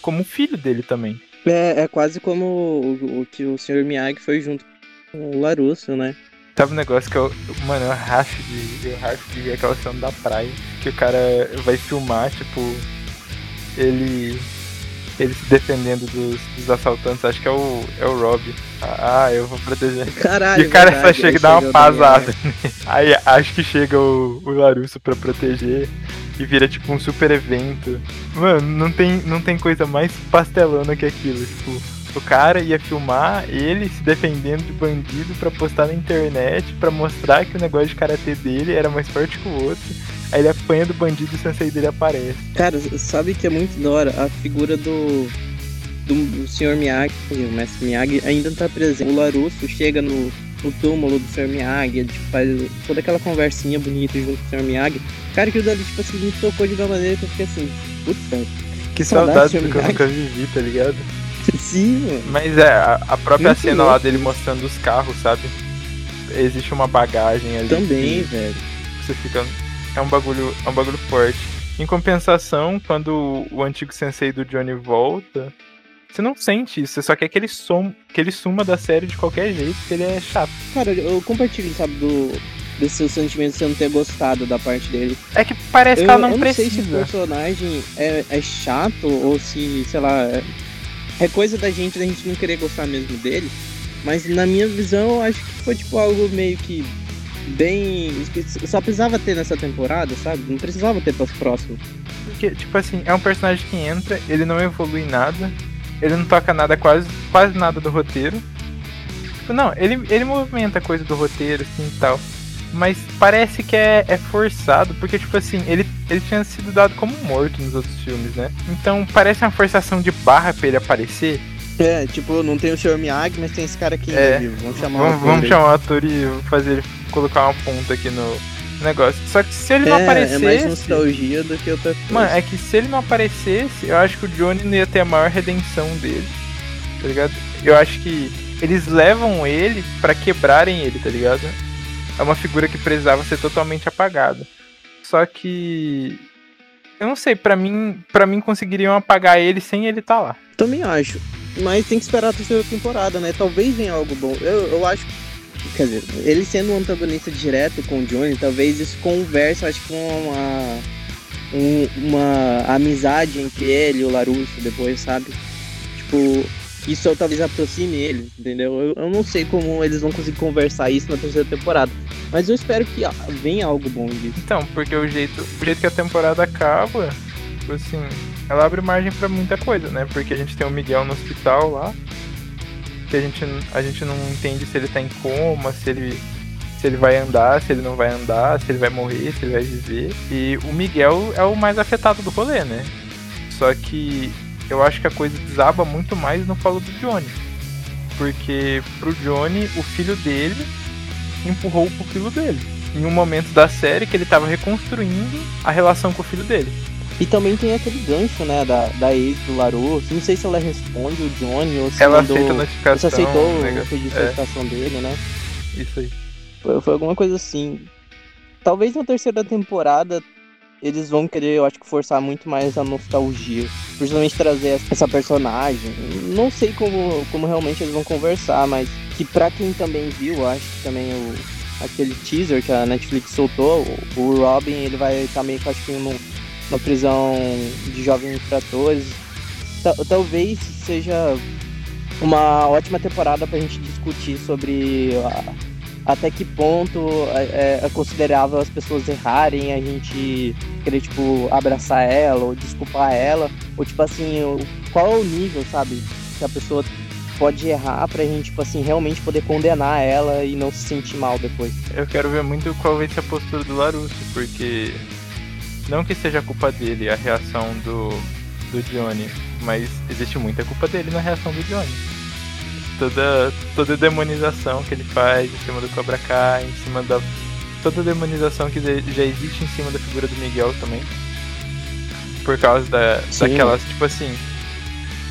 [SPEAKER 3] como filho dele também.
[SPEAKER 2] É, é quase como o, o que o Sr. Miyagi foi junto com o Larusso, né?
[SPEAKER 3] Sabe um negócio que eu. Mano, eu racho de. Eu racho de ver aquela cena da praia. Que o cara vai filmar, tipo. Ele. ele se defendendo dos, dos, assaltantes, acho que é o, é o Rob. Ah, eu vou proteger.
[SPEAKER 2] Caralho,
[SPEAKER 3] e o cara
[SPEAKER 2] verdade,
[SPEAKER 3] só chega e dá uma
[SPEAKER 2] o
[SPEAKER 3] pasada. *laughs* Aí acho que chega o, o Larusso pra proteger e vira tipo um super evento. Mano, não tem, não tem coisa mais pastelona que aquilo. Tipo, o cara ia filmar ele se defendendo de bandido pra postar na internet, pra mostrar que o negócio de karatê dele era mais forte que o outro. Aí ele apanha do bandido e o sensei dele aparece.
[SPEAKER 2] Cara, sabe que é muito da hora? A figura do. Do, do Sr. Miyagi, o mestre Miyagi, ainda tá presente. O Larusso chega no, no túmulo do Sr. Miyagi, ele tipo, faz toda aquela conversinha bonita junto com o Sr. Miyagi. Cara, aquilo dali, tipo assim, me tocou de uma maneira que eu fiquei assim, putz.
[SPEAKER 3] Que
[SPEAKER 2] Saudade,
[SPEAKER 3] saudade que eu nunca vivi, tá ligado? *laughs*
[SPEAKER 2] Sim, mano.
[SPEAKER 3] Mas é, a, a própria
[SPEAKER 2] Muito
[SPEAKER 3] cena lá dele mostrando os carros, sabe? Existe uma bagagem ali.
[SPEAKER 2] Também,
[SPEAKER 3] que
[SPEAKER 2] velho.
[SPEAKER 3] Você fica. É um bagulho. É um bagulho forte. Em compensação, quando o antigo sensei do Johnny volta, você não sente isso, você só quer que ele, som, que ele suma da série de qualquer jeito, porque ele é chato.
[SPEAKER 2] Cara, eu compartilho, sabe, do. Desse seu sentimento de você não ter gostado da parte dele.
[SPEAKER 3] É que parece
[SPEAKER 2] eu,
[SPEAKER 3] que ela não
[SPEAKER 2] eu não sei se o
[SPEAKER 3] precisa.
[SPEAKER 2] personagem é, é chato ou se, sei lá, é, é coisa da gente, da gente não querer gostar mesmo dele. Mas na minha visão, eu acho que foi tipo algo meio que bem. Só precisava ter nessa temporada, sabe? Não precisava ter pras próximas.
[SPEAKER 3] Porque, tipo assim, é um personagem que entra, ele não evolui nada, ele não toca nada, quase, quase nada do roteiro. Tipo, não, ele, ele movimenta coisa do roteiro, assim e tal. Mas parece que é, é forçado, porque, tipo assim, ele, ele tinha sido dado como morto nos outros filmes, né? Então parece uma forçação de barra pra ele aparecer.
[SPEAKER 2] É, tipo, não tem o Sr. Miyagi, mas tem esse cara aqui
[SPEAKER 3] É.
[SPEAKER 2] vivo. Vamos chamar
[SPEAKER 3] Vamos,
[SPEAKER 2] o
[SPEAKER 3] vamos chamar o ator e fazer ele colocar uma ponta aqui no negócio. Só que se ele
[SPEAKER 2] aí.
[SPEAKER 3] não
[SPEAKER 2] É,
[SPEAKER 3] aparecesse.
[SPEAKER 2] é mais nostalgia do que outra coisa.
[SPEAKER 3] Mano, é que se ele não aparecesse, eu acho que o Johnny não ia ter a maior redenção dele. Tá ligado? Eu acho que eles levam ele pra quebrarem ele, tá ligado? É uma figura que precisava ser totalmente apagada. Só que. Eu não sei, pra mim, para mim conseguiriam apagar ele sem ele estar lá.
[SPEAKER 2] Também acho. Mas tem que esperar a terceira temporada, né? Talvez venha algo bom. Eu, eu acho. Quer dizer, ele sendo um antagonista direto com o Johnny, talvez isso conversa, acho que com uma. um- uma amizade entre ele e o Larusso depois, sabe? Tipo, isso talvez aproxime eles, entendeu? Eu, eu não sei como eles vão conseguir conversar isso na terceira temporada. Mas eu espero que venha algo bom disso.
[SPEAKER 3] Então, porque o jeito, o jeito que a temporada acaba, assim, ela abre margem pra muita coisa, né? Porque a gente tem o Miguel no hospital lá, que a gente, a gente não entende se ele tá em coma, se ele, se ele vai andar, se ele não vai andar, se ele vai morrer, se ele vai viver. E o Miguel é o mais afetado do rolê, né? Só que eu acho que a coisa desaba muito mais no colo do Johnny. Porque pro Johnny, o filho dele empurrou o pupilo dele. Em um momento da série que ele tava reconstruindo a relação com o filho dele.
[SPEAKER 2] E também tem aquele gancho, né, da, da ex do Larusso. Não sei se ela responde o Johnny ou se
[SPEAKER 3] Ela
[SPEAKER 2] mandou...
[SPEAKER 3] aceita a notificação.
[SPEAKER 2] aceitou o pedido de
[SPEAKER 3] É,
[SPEAKER 2] notificação dele, né?
[SPEAKER 3] isso aí.
[SPEAKER 2] Foi, foi alguma coisa assim. Talvez na terceira temporada eles vão querer, eu acho que forçar muito mais a nostalgia. Principalmente trazer essa personagem. Não sei como, como realmente eles vão conversar, mas que pra quem também viu, eu acho que também o, aquele teaser que a Netflix soltou, o, o Robin ele vai estar meio que acho que num- numa prisão de jovens infratores. Ta- talvez seja uma ótima temporada pra gente discutir sobre a- até que ponto é, é considerável as pessoas errarem, a gente querer, tipo, abraçar ela ou desculpar ela, ou tipo assim, qual é o nível, sabe, que a pessoa pode errar pra gente, tipo assim, realmente poder condenar ela e não se sentir mal depois.
[SPEAKER 3] Eu quero ver muito qual vai ser a postura do Larusso, porque não que seja culpa dele a reação do, do Johnny, mas existe muita culpa dele na reação do Johnny. Toda, toda a demonização que ele faz em cima do Cobra Kai, em cima da. Toda a demonização que já existe em cima da figura do Miguel também. Por causa da,
[SPEAKER 2] Sim.
[SPEAKER 3] daquelas, tipo assim.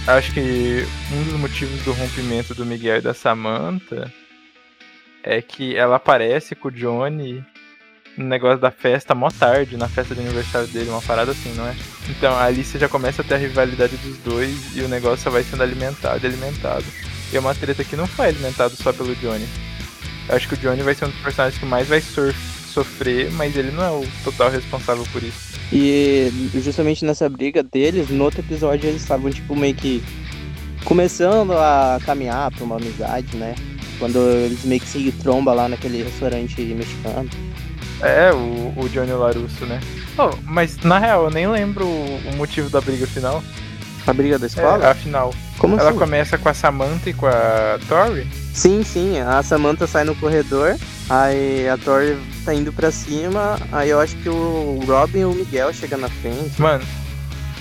[SPEAKER 3] Acho que um dos motivos do rompimento do Miguel e da Samantha é que ela aparece com o Johnny no negócio da festa mó tarde, na festa de aniversário dele, uma parada assim, não é? Então ali você já começa a ter a rivalidade dos dois e o negócio só vai sendo alimentado alimentado. E é uma treta que não foi alimentado só pelo Johnny. Eu acho que o Johnny vai ser um dos personagens que mais vai sofrer, mas ele não é o total responsável por isso.
[SPEAKER 2] E justamente nessa briga deles, no outro episódio eles estavam, tipo, meio que começando a caminhar pra uma amizade, né? Quando eles meio que se trombam lá naquele restaurante mexicano.
[SPEAKER 3] É, o, o Johnny Larusso, né? Oh, mas na real, eu nem lembro o motivo da briga final.
[SPEAKER 2] A briga da escola?
[SPEAKER 3] É, a final.
[SPEAKER 2] Como
[SPEAKER 3] Ela
[SPEAKER 2] assim?
[SPEAKER 3] começa com a Samantha e com a Tori.
[SPEAKER 2] Sim, sim. A Samantha sai no corredor, aí a Tori tá indo pra cima, aí eu acho que o Robin e o Miguel chegam na frente.
[SPEAKER 3] Mano,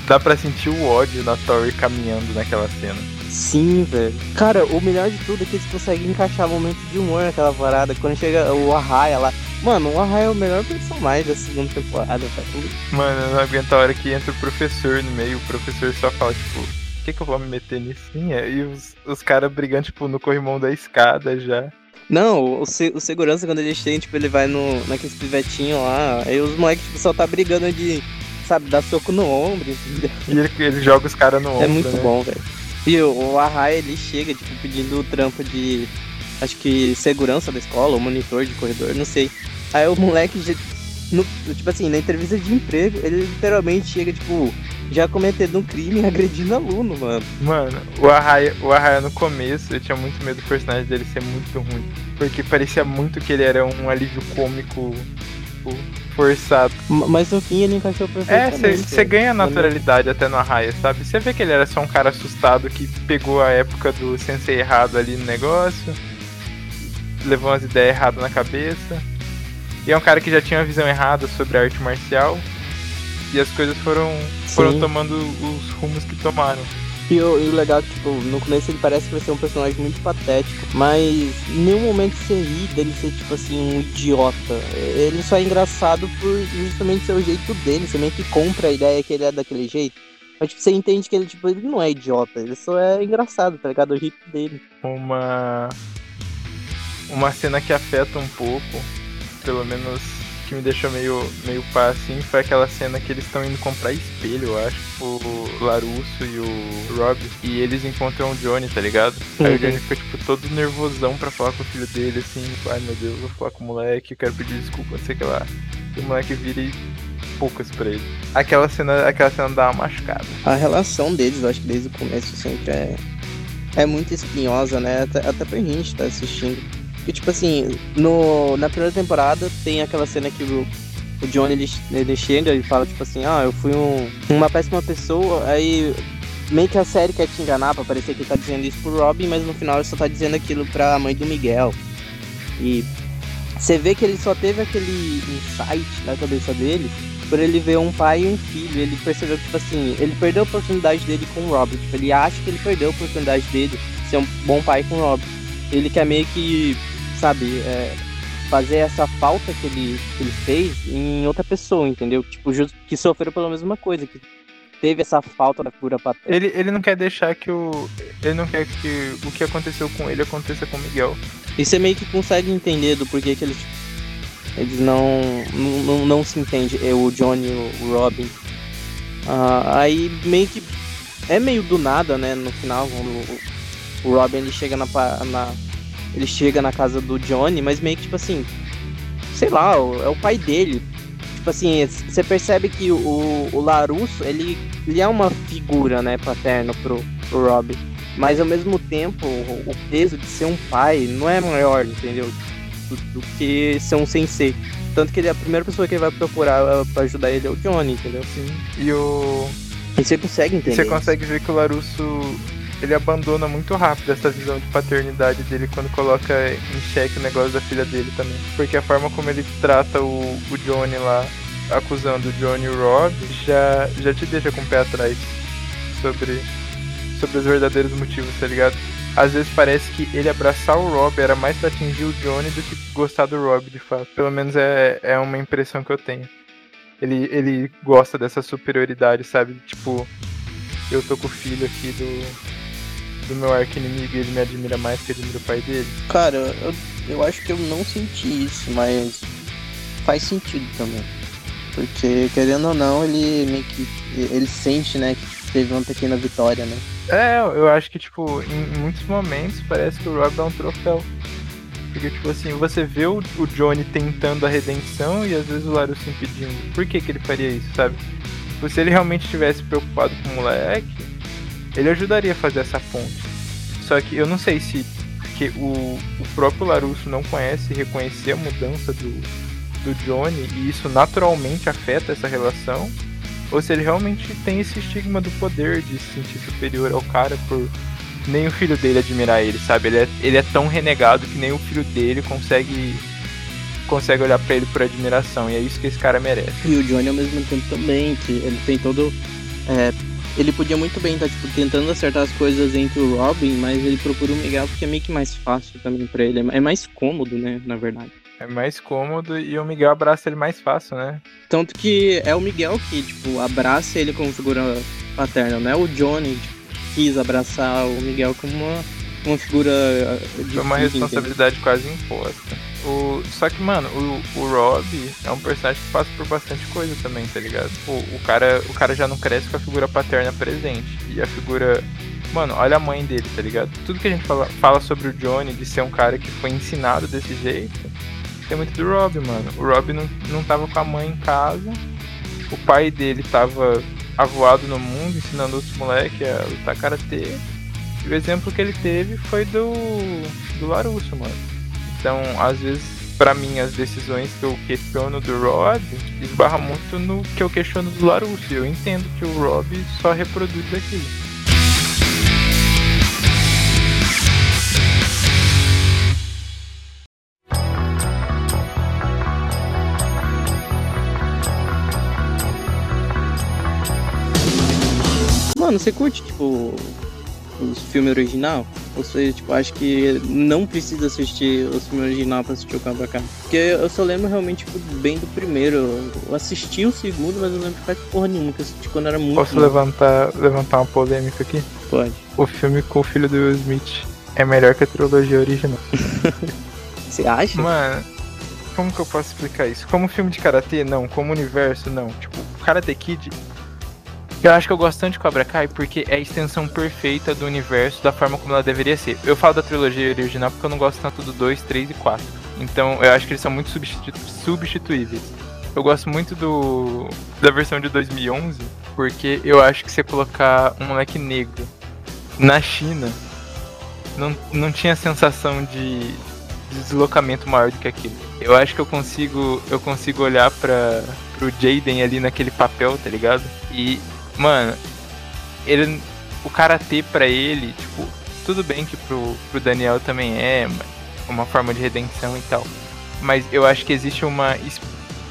[SPEAKER 3] dá pra sentir o ódio da Tori caminhando naquela cena.
[SPEAKER 2] Sim, velho. Cara, o melhor de tudo é que eles conseguem encaixar momentos de humor naquela parada. Quando chega o Arraia lá. Mano, o Arraia é o melhor personagem da segunda temporada, velho.
[SPEAKER 3] Mano, eu não aguento a hora que entra o professor no meio, o professor só fala, tipo, por que, que eu vou me meter nisso? Sim, é, E os, os caras brigando, tipo, no corrimão da escada já.
[SPEAKER 2] Não, o, se- o segurança, quando ele chega, tipo, ele vai no, naqueles pivetinhos lá, aí os moleques tipo, só tá brigando de, sabe, dar soco no ombro, entendeu?
[SPEAKER 3] E ele, ele joga os caras no ombro,
[SPEAKER 2] É muito
[SPEAKER 3] né?
[SPEAKER 2] bom, velho. E o, o ele chega, tipo, pedindo o trampo de, acho que segurança da escola, ou monitor de corredor, não sei. Aí o moleque, no- tipo assim, na entrevista de emprego, ele literalmente chega, tipo, já cometendo um crime agredindo aluno, mano.
[SPEAKER 3] Mano, o Arraia, o Arraia no começo, eu tinha muito medo do personagem dele ser muito ruim. Porque parecia muito que ele era um alívio cômico tipo, forçado.
[SPEAKER 2] Mas no fim ele encaixou
[SPEAKER 3] É,
[SPEAKER 2] perfeitamente.
[SPEAKER 3] você
[SPEAKER 2] velho.
[SPEAKER 3] ganha naturalidade até no Arraia, sabe? Você vê que ele era só um cara assustado que pegou a época do sensei errado ali no negócio, levou umas ideias erradas na cabeça. E é um cara que já tinha uma visão errada sobre a arte marcial. E as coisas foram, foram tomando os rumos que tomaram.
[SPEAKER 2] E o, e o legal é que, tipo, no começo ele parece que vai ser um personagem muito patético, mas em nenhum momento você ri dele ser, tipo assim, um idiota. Ele só é engraçado por justamente ser o jeito dele, você meio que compra a ideia que ele é daquele jeito. Mas, tipo, você entende que ele, tipo, ele não é idiota, ele só é engraçado, tá ligado? O jeito dele.
[SPEAKER 3] uma uma cena que afeta um pouco, pelo menos que me deixou meio meio pá assim, foi aquela cena que eles estão indo comprar espelho, eu acho, o Larusso e o Rob, e eles encontram o Johnny, tá ligado? Aí o
[SPEAKER 2] Uhum.
[SPEAKER 3] Johnny fica tipo todo nervosão pra falar com o filho dele assim, tipo, ai meu Deus, vou falar com o moleque, eu quero pedir desculpa, sei que lá. E o moleque vira e poucas pra ele. Aquela cena, aquela cena dá uma machucada.
[SPEAKER 2] A relação deles, eu acho que desde o começo sempre é, é muito espinhosa, né? Até, até pra gente tá assistindo. Porque, tipo assim, no, na primeira temporada tem aquela cena que o, o Johnny ele, ele chega e fala, tipo assim, ah, eu fui um, uma péssima pessoa, aí meio que a série quer te enganar pra parecer que ele tá dizendo isso pro Robin, mas no final ele só tá dizendo aquilo pra mãe do Miguel. E você vê que ele só teve aquele insight na cabeça dele por ele ver um pai e um filho. Ele percebeu que, tipo assim, ele perdeu a oportunidade dele com o Rob. Tipo, ele acha que ele perdeu a oportunidade dele de ser um bom pai com o Rob. Ele quer meio que, sabe, é, fazer essa falta que ele, que ele fez em outra pessoa, entendeu? Tipo, justo que sofreu pela mesma coisa, que teve essa falta da cura paterna.
[SPEAKER 3] Ele, ele não quer deixar que o. Ele não quer que o que aconteceu com ele aconteça com o Miguel.
[SPEAKER 2] E você meio que consegue entender do porquê que eles, eles não, não, não, não se entendem, é o Johnny e o Robin. Ah, aí meio que é meio do nada, né? No final, quando o, o Robin ele chega na, na ele chega na casa do Johnny, mas meio que tipo assim, sei lá, é o pai dele. Tipo assim, você percebe que o, o Larusso, ele, ele é uma figura, né, paterna pro, pro Robin. Mas ao mesmo tempo, o, o peso de ser um pai não é maior, entendeu? Do, do que ser um sensei. Tanto que ele, a primeira pessoa que ele vai procurar uh, pra ajudar ele é o Johnny, entendeu?
[SPEAKER 3] E o.
[SPEAKER 2] E você consegue entender.
[SPEAKER 3] Você consegue ver que o Larusso ele abandona muito rápido essa visão de paternidade dele quando coloca em xeque o negócio da filha dele também. Porque a forma como ele trata o, o Johnny lá, acusando o Johnny e o Rob, já, já te deixa com o pé atrás sobre, sobre os verdadeiros motivos, tá ligado? Às vezes parece que ele abraçar o Rob era mais pra atingir o Johnny do que gostar do Rob, de fato. Pelo menos é, é uma impressão que eu tenho. Ele, ele gosta dessa superioridade, sabe? Tipo, eu tô com o filho aqui do, do meu arco-inimigo e ele me admira mais que admira o pai dele.
[SPEAKER 2] Cara, eu, eu acho que eu não senti isso, mas faz sentido também. Porque, querendo ou não, ele meio que. Ele sente, né, que teve uma pequena vitória, né?
[SPEAKER 3] É, eu acho que, tipo, em muitos momentos parece que o Rob é um troféu. Porque, tipo assim, você vê o, o Johnny tentando a redenção e às vezes o Larusso impedindo. Por que, que ele faria isso, sabe? Tipo, se ele realmente estivesse preocupado com o moleque, ele ajudaria a fazer essa ponte. Só que eu não sei se que o, o próprio Larusso não conhece e reconhecer a mudança do, do Johnny e isso naturalmente afeta essa relação, ou se ele realmente tem esse estigma do poder de se sentir superior ao cara por nem o filho dele admirar ele, sabe? Ele é, ele é tão renegado que nem o filho dele consegue consegue olhar para ele por admiração, e é isso que esse cara merece.
[SPEAKER 2] E o Johnny ao mesmo tempo também, que ele tem todo. É, ele podia muito bem estar tá, tipo, tentando acertar as coisas entre o Robin, mas ele procura o Miguel porque é meio que mais fácil também para ele. É mais cômodo, né, na verdade.
[SPEAKER 3] É mais cômodo e o Miguel abraça ele mais fácil, né?
[SPEAKER 2] Tanto que é o Miguel que, tipo, abraça ele como figura paterna, não é o Johnny tipo, que quis abraçar o Miguel como uma, uma figura.
[SPEAKER 3] Foi uma responsabilidade quase imposta. O, só que, mano, o, o Rob é um personagem que passa por bastante coisa também, tá ligado? O, o, cara, o cara já não cresce com a figura paterna presente. E a figura. Mano, olha a mãe dele, tá ligado? Tudo que a gente fala, fala sobre o Johnny, de ser um cara que foi ensinado desse jeito, tem muito do Rob, mano. O Rob não, não tava com a mãe em casa. O pai dele tava avoado no mundo, ensinando outros moleques a lutar karatê. E o exemplo que ele teve foi do, do Larusso, mano. Então, às vezes, para mim, as decisões que eu questiono do Rob esbarra muito no que eu questiono do Larusso. Eu entendo que o Rob só reproduz aquilo.
[SPEAKER 2] Mano, você curte, tipo, os filmes original? Você, tipo, acha que não precisa assistir o filme original pra assistir o Cobra Kai? Porque eu só lembro realmente tipo, bem do primeiro. Eu assisti o segundo, mas eu lembro que faz porra nenhuma, que eu assisti quando era muito.
[SPEAKER 3] Posso levantar, levantar uma polêmica aqui?
[SPEAKER 2] Pode.
[SPEAKER 3] O filme com o filho do Will Smith é melhor que a trilogia original. *laughs*
[SPEAKER 2] Você acha?
[SPEAKER 3] Mano, como que eu posso explicar isso? Como filme de karatê, não. Como universo, não. Tipo, Karate Kid eu acho que eu gosto tanto de Cobra Kai porque é a extensão perfeita do universo da forma como ela deveria ser. Eu falo da trilogia original porque eu não gosto tanto do 2, 3 e 4. Então eu acho que eles são muito substitu substituíveis. Eu gosto muito do da versão de 2011 porque eu acho que você colocar um moleque negro na China não, não tinha sensação de deslocamento maior do que aquilo. Eu acho que eu consigo eu consigo olhar para pro Jaden ali naquele papel, tá ligado? E Mano, ele. O karatê pra ele, tipo, tudo bem que pro, pro Daniel também é uma forma de redenção e tal. Mas eu acho que existe uma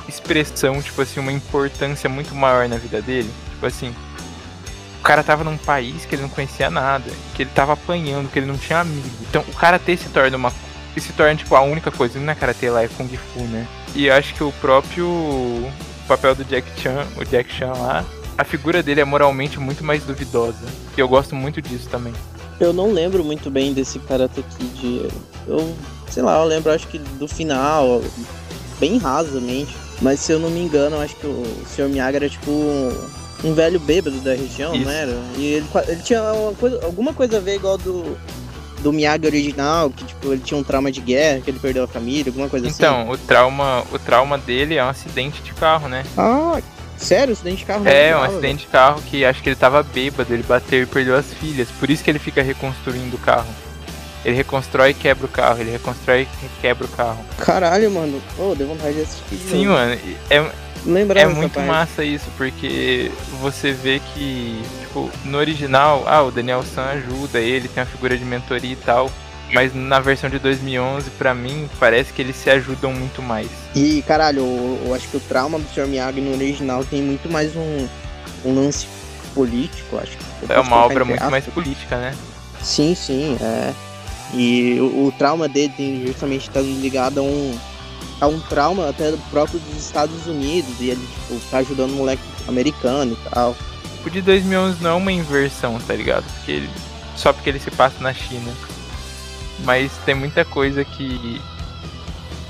[SPEAKER 3] expressão, tipo assim, uma importância muito maior na vida dele. Tipo assim, o cara tava num país que ele não conhecia nada, que ele tava apanhando, que ele não tinha amigo. Então o karatê se torna uma. Se torna, tipo, a única coisa. Não é karatê lá, é Kung Fu, né? E eu acho que o próprio papel do Jack Chan, o Jack Chan lá, a figura dele é moralmente muito mais duvidosa. E eu gosto muito disso também.
[SPEAKER 2] Eu não lembro muito bem desse Karate Kid. Eu, sei lá, eu lembro acho que do final, bem rasamente. Mas se eu não me engano, acho que o Sr. Miyagi era tipo um, velho bêbado da região, Isso. não era? E ele, ele tinha coisa, alguma coisa a ver igual do, do Miyagi original, que tipo, ele tinha um trauma de guerra, que ele perdeu a família, alguma coisa
[SPEAKER 3] então,
[SPEAKER 2] assim.
[SPEAKER 3] Então, o trauma, o trauma dele é um acidente de carro, né?
[SPEAKER 2] Ah, Sério, acidente de carro?
[SPEAKER 3] É, um acidente de carro que acho que ele tava bêbado, ele bateu e perdeu as filhas. Por isso que ele fica reconstruindo o carro. Ele reconstrói e quebra o carro, ele reconstrói e quebra o carro.
[SPEAKER 2] Caralho, mano. Oh, deu vontade de assistir.
[SPEAKER 3] Sim, mano. É, é muito parte. massa isso, porque você vê que, tipo, no original, ah, o Daniel San ajuda ele, tem uma figura de mentoria e tal. Mas na versão de 2011, para mim, parece que eles se ajudam muito mais.
[SPEAKER 2] E, caralho, eu, eu acho que o trauma do Sr. Miyagi no original tem muito mais um, um lance político, acho.
[SPEAKER 3] É uma obra muito mais política, né?
[SPEAKER 2] Sim, sim, é. E o, o trauma dele tem justamente está ligado a um, a um trauma até próprio dos Estados Unidos. E ele, tipo, tá ajudando um moleque americano e tal.
[SPEAKER 3] O de 2011 não é uma inversão, tá ligado? Porque ele, só porque ele se passa na China mas tem muita coisa que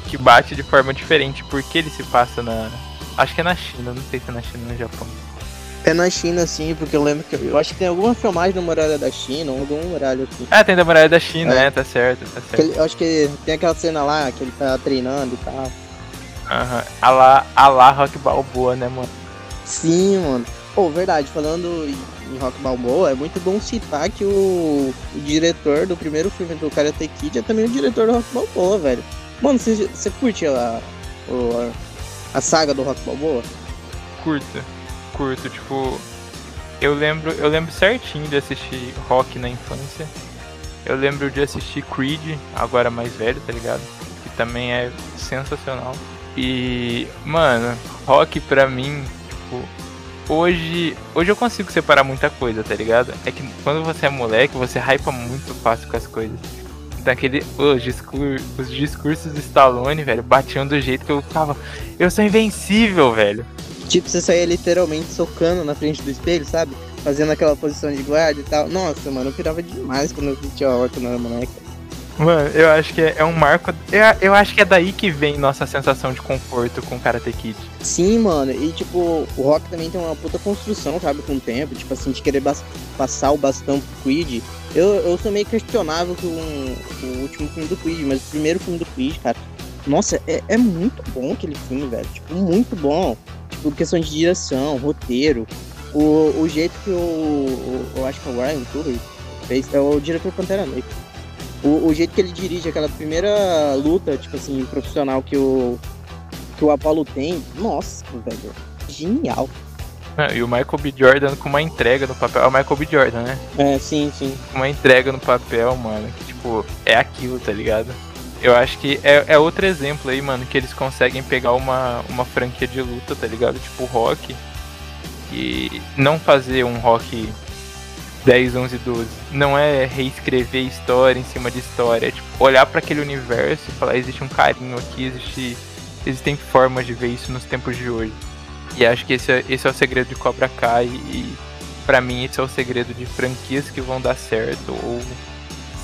[SPEAKER 3] que bate de forma diferente porque ele se passa na acho que é na China, não sei se é na China ou no Japão.
[SPEAKER 2] É na China, sim, porque eu lembro que eu, acho que tem alguma filmagem da muralha da China, ou alguma muralha aqui.
[SPEAKER 3] Ah, tem da muralha da China,
[SPEAKER 2] É.
[SPEAKER 3] é, tá certo, tá certo.
[SPEAKER 2] Ele- eu acho que tem aquela cena lá que ele tá treinando e tal.
[SPEAKER 3] Aham. A lá, a lá Rock Balboa, né, mano?
[SPEAKER 2] Sim, mano. Pô, verdade, falando em Rock Balboa, é muito bom citar que o, o diretor do primeiro filme do Karate Kid é também o diretor do Rock Balboa, velho. Mano, você curte a, a, a saga do Rock Balboa?
[SPEAKER 3] Curto. Curto, tipo. Eu lembro, eu lembro certinho de assistir rock na infância. Eu lembro de assistir Creed, agora mais velho, tá ligado? Que também é sensacional. E, mano, rock pra mim, tipo, hoje, hoje eu consigo separar muita coisa, tá ligado? É que quando você é moleque, você hypa muito fácil com as coisas. Daquele, os, discur, os discursos do Stallone, velho, batiam do jeito que eu tava. Eu sou invencível, velho.
[SPEAKER 2] Tipo, você saía literalmente socando na frente do espelho, sabe? Fazendo aquela posição de guarda e tal. Nossa, mano, eu pirava demais quando eu assistia a hora quando eu era moleque.
[SPEAKER 3] Mano, eu acho que é, é um marco. Eu, eu acho que é daí que vem nossa sensação de conforto com Karate Kid.
[SPEAKER 2] Sim, mano, e tipo, o Rock também tem uma puta construção, sabe, com o tempo, tipo assim, de querer passar o bastão pro Creed. Eu, eu sou meio questionável com o último filme do Creed, mas o primeiro filme do Creed, cara, nossa, é, é muito bom aquele filme, velho. Tipo, muito bom. Tipo, questão de direção, roteiro, o, o jeito que o, o- Eu acho que o Ryan Coogler fez, é o diretor Pantera Negra. O, o jeito que ele dirige aquela primeira luta, tipo assim, profissional que o, que o Apollo tem, nossa, velho, genial.
[SPEAKER 3] Ah, E o Michael B. Jordan com uma entrega no papel. É o Michael B. Jordan, né?
[SPEAKER 2] É, sim, sim.
[SPEAKER 3] Uma entrega no papel, mano. Que tipo, é aquilo, tá ligado? Eu acho que é, é outro exemplo aí, mano, que eles conseguem pegar uma, uma franquia de luta, tá ligado? Tipo rock. E não fazer um rock 10, 11, 12. Não é reescrever história em cima de história. É tipo, olhar pra aquele universo e falar, existe um carinho aqui, existe, existem formas de ver isso nos tempos de hoje. E acho que esse é, esse é o segredo de Cobra Kai e pra mim esse é o segredo de franquias que vão dar certo ou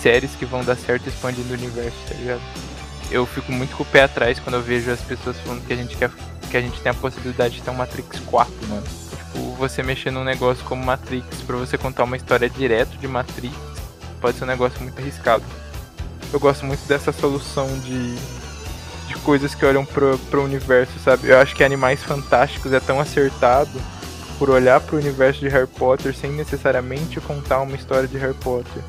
[SPEAKER 3] séries que vão dar certo expandindo o universo, tá ligado? Eu fico muito com o pé atrás quando eu vejo as pessoas falando que a gente quer que a gente tem a possibilidade de ter um Matrix 4, mano. Tipo, você mexer num negócio como Matrix pra você contar uma história direto de Matrix pode ser um negócio muito arriscado. Eu gosto muito dessa solução de de coisas que olham pro, pro universo, sabe? Eu acho que Animais Fantásticos é tão acertado por olhar pro universo de Harry Potter sem necessariamente contar uma história de Harry Potter.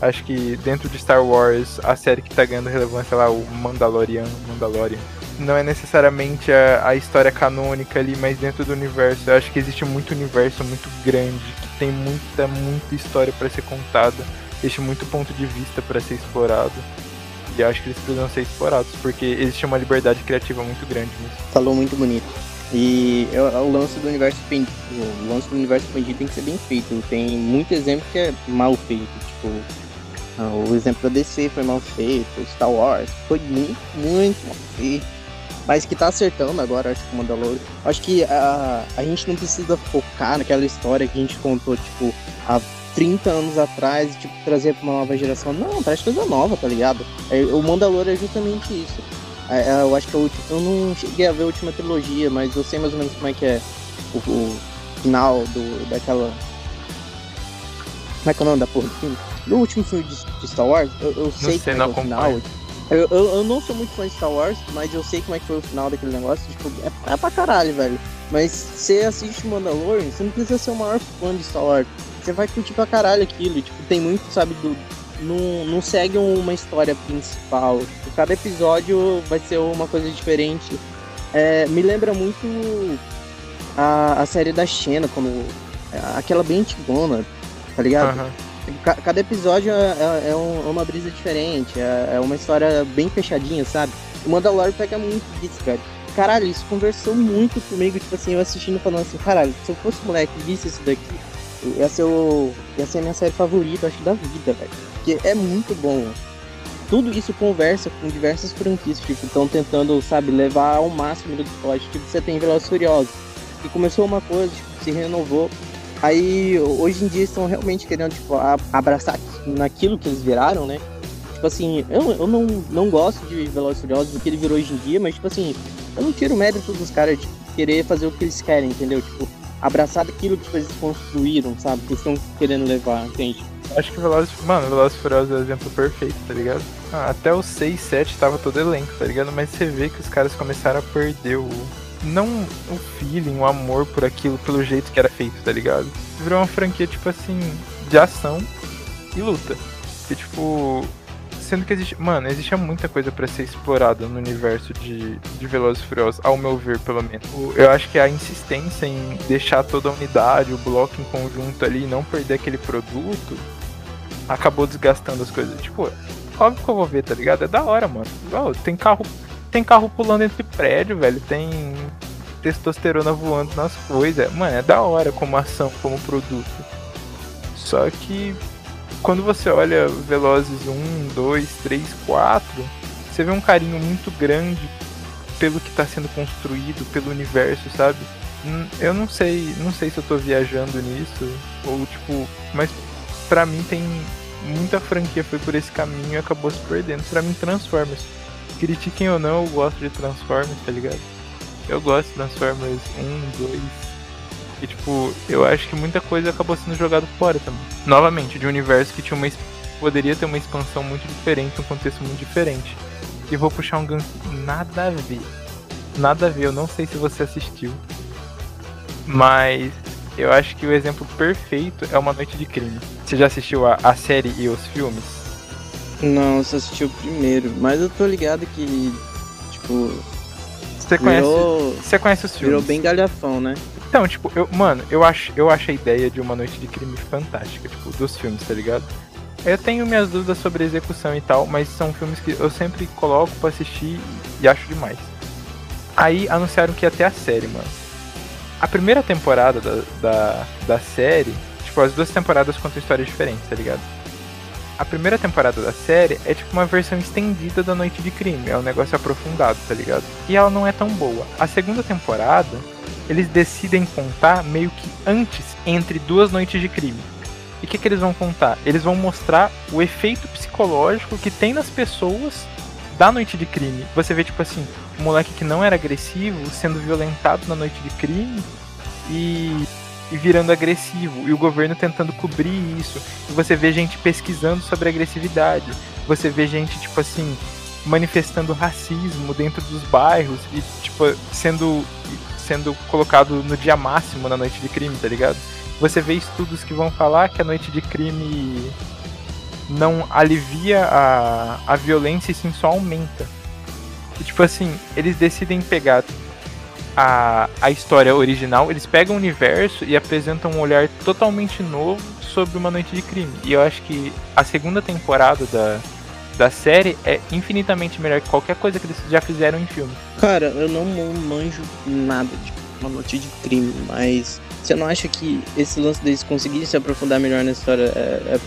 [SPEAKER 3] Acho que dentro de Star Wars, a série que tá ganhando relevância lá, o Mandalorian, Mandalorian, não é necessariamente a, a história canônica ali, mas dentro do universo. Eu acho que existe muito universo muito grande, que tem muita, muita história para ser contada, existe muito ponto de vista para ser explorado. E eu acho que eles precisam ser explorados, porque existe uma liberdade criativa muito grande nisso.
[SPEAKER 2] Falou muito bonito. E eu- o lance do universo expandido, o lance do universo expandido tem que ser bem feito. Tem muito exemplo que é mal feito. Tipo, ah, o exemplo da DC foi mal feito, Star Wars foi muito, muito mal feito. Mas que tá acertando agora, acho que o Mandalorian. Acho que a, a gente não precisa focar naquela história que a gente contou, tipo, há 30 anos atrás, tipo, trazer pra uma nova geração. Não, traz coisa nova, tá ligado? É, O Mandalorian é justamente isso. É, é, eu acho que a última, eu não cheguei a ver a última trilogia, mas eu sei mais ou menos como é que é o, o final do, daquela. Como é que é o nome da porra do filme? Do último filme de, de Star Wars, eu, eu sei,
[SPEAKER 3] sei,
[SPEAKER 2] que é o final. Eu, eu, eu não sou muito fã de Star Wars, mas eu sei como é que foi o final daquele negócio. Tipo, é, é pra caralho, velho. Mas você assiste Mandalorian, você não precisa ser o maior fã de Star Wars. Você vai curtir pra caralho aquilo. Tipo, tem muito, sabe, do. Não, não segue uma história principal. Tipo, Cada episódio vai ser uma coisa diferente. É, me lembra muito a, a série da Xena, quando. Aquela bem antigona, tá ligado?
[SPEAKER 3] Aham.
[SPEAKER 2] Ca- Cada episódio é, é- é é uma brisa diferente, é, é uma história bem fechadinha, sabe? O Mandalorian pega muito disso, cara. Caralho, isso conversou muito comigo, tipo assim, eu assistindo falando assim, caralho, se eu fosse moleque e visse isso daqui, ia ser, o, ia ser a minha série favorita, acho, da vida, velho. Porque é muito bom. Tudo isso conversa com diversas franquias, tipo, estão tentando, sabe, levar ao máximo do que pode. Tipo, você tem Velozes e que começou uma coisa, tipo, se renovou, Aí, hoje em dia, estão realmente querendo, tipo, abraçar naquilo que eles viraram, né? Tipo assim, eu, eu não, não gosto de Velozes Furiosos do que ele virou hoje em dia, mas, tipo assim, eu não tiro mérito dos caras de querer fazer o que eles querem, entendeu? Tipo, abraçar aquilo que eles construíram, sabe? Que estão querendo levar, entende?
[SPEAKER 3] Acho que Velozes, mano, Velozes Furiosos é o exemplo perfeito, tá ligado? Ah, até o 6, 7 tava todo elenco, tá ligado? Mas você vê que os caras começaram a perder o. Não o feeling, o amor por aquilo, pelo jeito que era feito, tá ligado? Virou uma franquia, tipo assim, de ação e luta. Que, tipo, sendo que existe. Mano, existe muita coisa para ser explorada no universo de, de Velozes e Furiosos, ao meu ver, pelo menos. Eu acho que a insistência em deixar toda a unidade, o bloco em conjunto ali, não perder aquele produto, acabou desgastando as coisas. Tipo, óbvio que eu vou ver, tá ligado? É da hora, mano. Oh, tem carro. Tem carro pulando entre prédio, velho. Tem testosterona voando nas coisas. Mano, é da hora como ação, como produto. Só que quando você olha Velozes 1, 2, 3, 4, você vê um carinho muito grande pelo que está sendo construído, pelo universo, sabe? Hum, eu não sei, não sei se eu tô viajando nisso ou tipo, mas para mim tem muita franquia foi por esse caminho e acabou se perdendo. Para mim Transformers, critiquem ou não, eu gosto de Transformers, tá ligado? Eu gosto de Transformers 1, 2, e, tipo, eu acho que muita coisa acabou sendo jogada fora também. Novamente, de um universo que tinha uma poderia ter uma expansão muito diferente, um contexto muito diferente. E vou puxar um gancho nada a ver. Nada a ver, eu não sei se você assistiu. Mas eu acho que o exemplo perfeito é Uma Noite de Crime. Você já assistiu a, a série e os filmes?
[SPEAKER 2] Não, você assistiu o primeiro, mas eu tô ligado que, tipo.
[SPEAKER 3] Você conhece, virou, você conhece os filmes?
[SPEAKER 2] Virou bem galhafão, né?
[SPEAKER 3] Então, tipo, eu, mano, eu acho, eu acho a ideia de uma noite de crime fantástica, tipo, dos filmes, tá ligado? Eu tenho minhas dúvidas sobre a execução e tal, mas são filmes que eu sempre coloco para assistir e acho demais. Aí anunciaram que ia ter a série, mano. A primeira temporada da, da, da série, tipo, as duas temporadas contam histórias diferentes, tá ligado? A primeira temporada da série é tipo uma versão estendida da Noite de Crime, é um negócio aprofundado, tá ligado? E ela não é tão boa. A segunda temporada eles decidem contar meio que antes, entre duas noites de crime. E o que, que eles vão contar? Eles vão mostrar o efeito psicológico que tem nas pessoas da noite de crime. Você vê, tipo assim, um moleque que não era agressivo sendo violentado na noite de crime e, e virando agressivo. E o governo tentando cobrir isso. E você vê gente pesquisando sobre agressividade. Você vê gente, tipo assim, manifestando racismo dentro dos bairros e, tipo, sendo sendo colocado no dia máximo na noite de crime, tá ligado? Você vê estudos que vão falar que a noite de crime não alivia a, a violência e sim só aumenta. E, tipo assim, eles decidem pegar a, a história original, eles pegam o universo e apresentam um olhar totalmente novo sobre uma noite de crime. E eu acho que a segunda temporada da, da série é infinitamente melhor que qualquer coisa que eles já fizeram em filme.
[SPEAKER 2] Cara, eu não manjo nada de uma notícia de crime, mas você não acha que esse lance deles conseguirem se aprofundar melhor na história é, é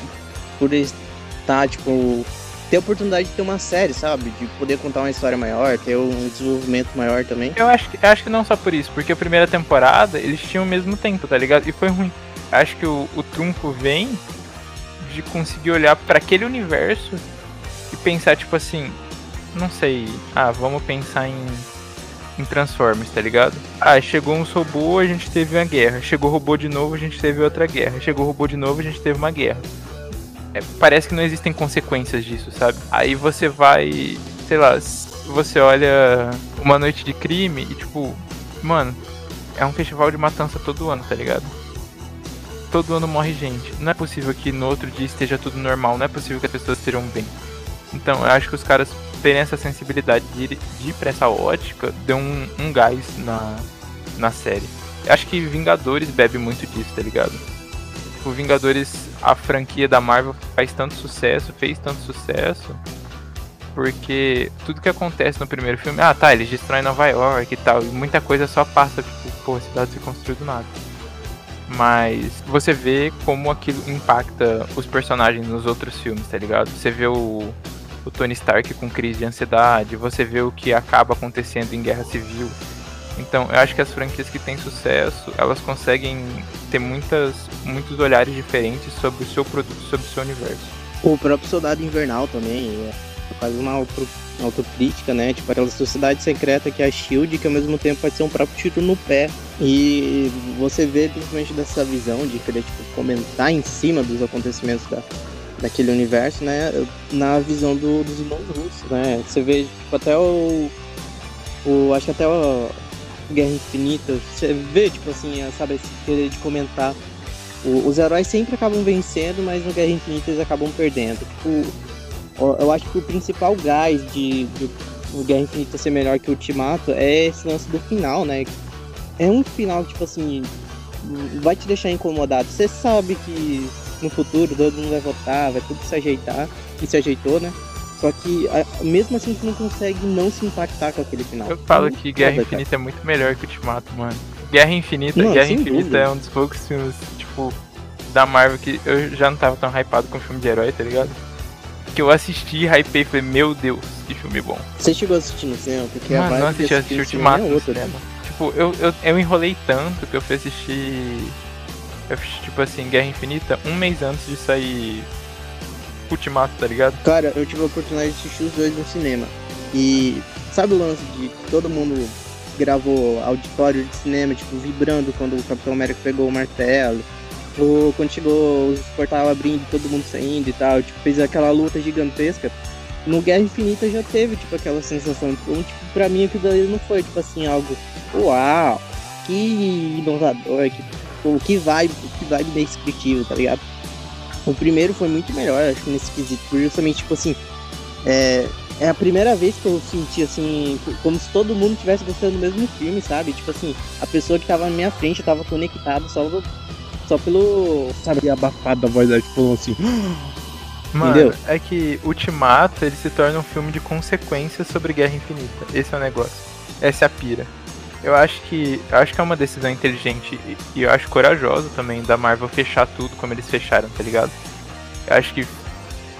[SPEAKER 2] por estar, tipo, ter a oportunidade de ter uma série, sabe? De poder contar uma história maior, ter um desenvolvimento maior também.
[SPEAKER 3] Eu acho que, acho que não só por isso, porque a primeira temporada eles tinham o mesmo tempo, tá ligado? E foi ruim. Acho que o, o trunfo vem de conseguir olhar para aquele universo e pensar, tipo assim, não sei, ah, vamos pensar em, em Transformers, tá ligado? Ah, chegou um robô, a gente teve uma guerra. Chegou robô de novo, a gente teve outra guerra. Chegou robô de novo, a gente teve uma guerra. É, parece que não existem consequências disso, sabe? Aí você vai, sei lá, você olha uma noite de crime e tipo, mano, é um festival de matança todo ano, tá ligado? Todo ano morre gente. Não é possível que no outro dia esteja tudo normal, não é possível que as pessoas estejam bem. Então, eu acho que os caras terem essa sensibilidade de, de ir pra essa ótica deu um, um gás na, na série. Eu acho que Vingadores bebe muito disso, tá ligado? Tipo, Vingadores, a franquia da Marvel faz tanto sucesso, fez tanto sucesso, porque tudo que acontece no primeiro filme, ah tá, eles destroem Nova York e tal, e muita coisa só passa, tipo, pô, a cidade se construiu do nada. Mas você vê como aquilo impacta os personagens nos outros filmes, tá ligado? Você vê o, o Tony Stark com crise de ansiedade, você vê o que acaba acontecendo em Guerra Civil. Então, eu acho que as franquias que têm sucesso, elas conseguem ter muitas, muitos olhares diferentes sobre o seu produto, sobre o seu universo.
[SPEAKER 2] O próprio Soldado Invernal também é faz uma auto, autocrítica, né? Tipo, aquela sociedade secreta que é a SHIELD, que ao mesmo tempo pode ser um próprio tiro no pé E você vê principalmente dessa visão de querer tipo, comentar em cima dos acontecimentos da, daquele universo, né? Na visão do, dos irmãos russos, né? Você vê tipo, até o, o. Acho que até o Guerra Infinita, você vê, tipo assim, sabe, esse querer de comentar. O, os heróis sempre acabam vencendo, mas no Guerra Infinita eles acabam perdendo. Tipo, eu acho que o principal gás de, de o Guerra Infinita ser melhor que o Ultimato é esse lance do final, né? É um final, tipo assim, vai te deixar incomodado. Você sabe que no futuro todo mundo vai votar, vai tudo se ajeitar, e se ajeitou, né? Só que mesmo assim você não consegue não se impactar com aquele final.
[SPEAKER 3] Eu falo é que Guerra Infinita cara. é muito melhor que Ultimato, mano. Guerra Infinita, não, Guerra Infinita dúvida. é um dos poucos filmes, tipo, da Marvel que eu já não tava tão hypado com filme de herói, tá ligado? Que eu assisti, hypei e falei, meu Deus, que filme bom.
[SPEAKER 2] Você chegou a assistir no cinema? Porque
[SPEAKER 3] Mano, a não assisti, assisti Ultimato no cinema. Tipo, eu, eu, eu enrolei tanto que eu fui assistir. Eu fiz, tipo assim, Guerra Infinita um mês antes de sair Ultimato, tá ligado?
[SPEAKER 2] Cara, eu tive a oportunidade de assistir os dois no cinema. E sabe o lance de todo mundo gravou auditório de cinema, tipo, vibrando quando o Capitão América pegou o martelo? Ou quando chegou os portais abrindo, todo mundo saindo e tal, tipo, fez aquela luta gigantesca. No Guerra Infinita já teve, tipo, aquela sensação. Então, tipo, pra mim aquilo dali não foi, tipo assim, algo. Uau! Que inovador, que, que vibe, que vibe descritivo, tá ligado? O primeiro foi muito melhor, acho que nesse quesito, por justamente, tipo assim, é, é a primeira vez que eu senti, assim, como se todo mundo estivesse gostando do mesmo filme, sabe? Tipo assim, a pessoa que tava na minha frente tava conectado só, só pelo, sabe, abafado da voz da tipo assim. *gasps*
[SPEAKER 3] Mano, Entendeu? é que Ultimato ele se torna um filme de consequências sobre Guerra Infinita. Esse é o negócio. Essa é a pira. Eu acho que eu acho que é uma decisão inteligente e, eu acho corajosa também da Marvel fechar tudo como eles fecharam, tá ligado? Eu acho que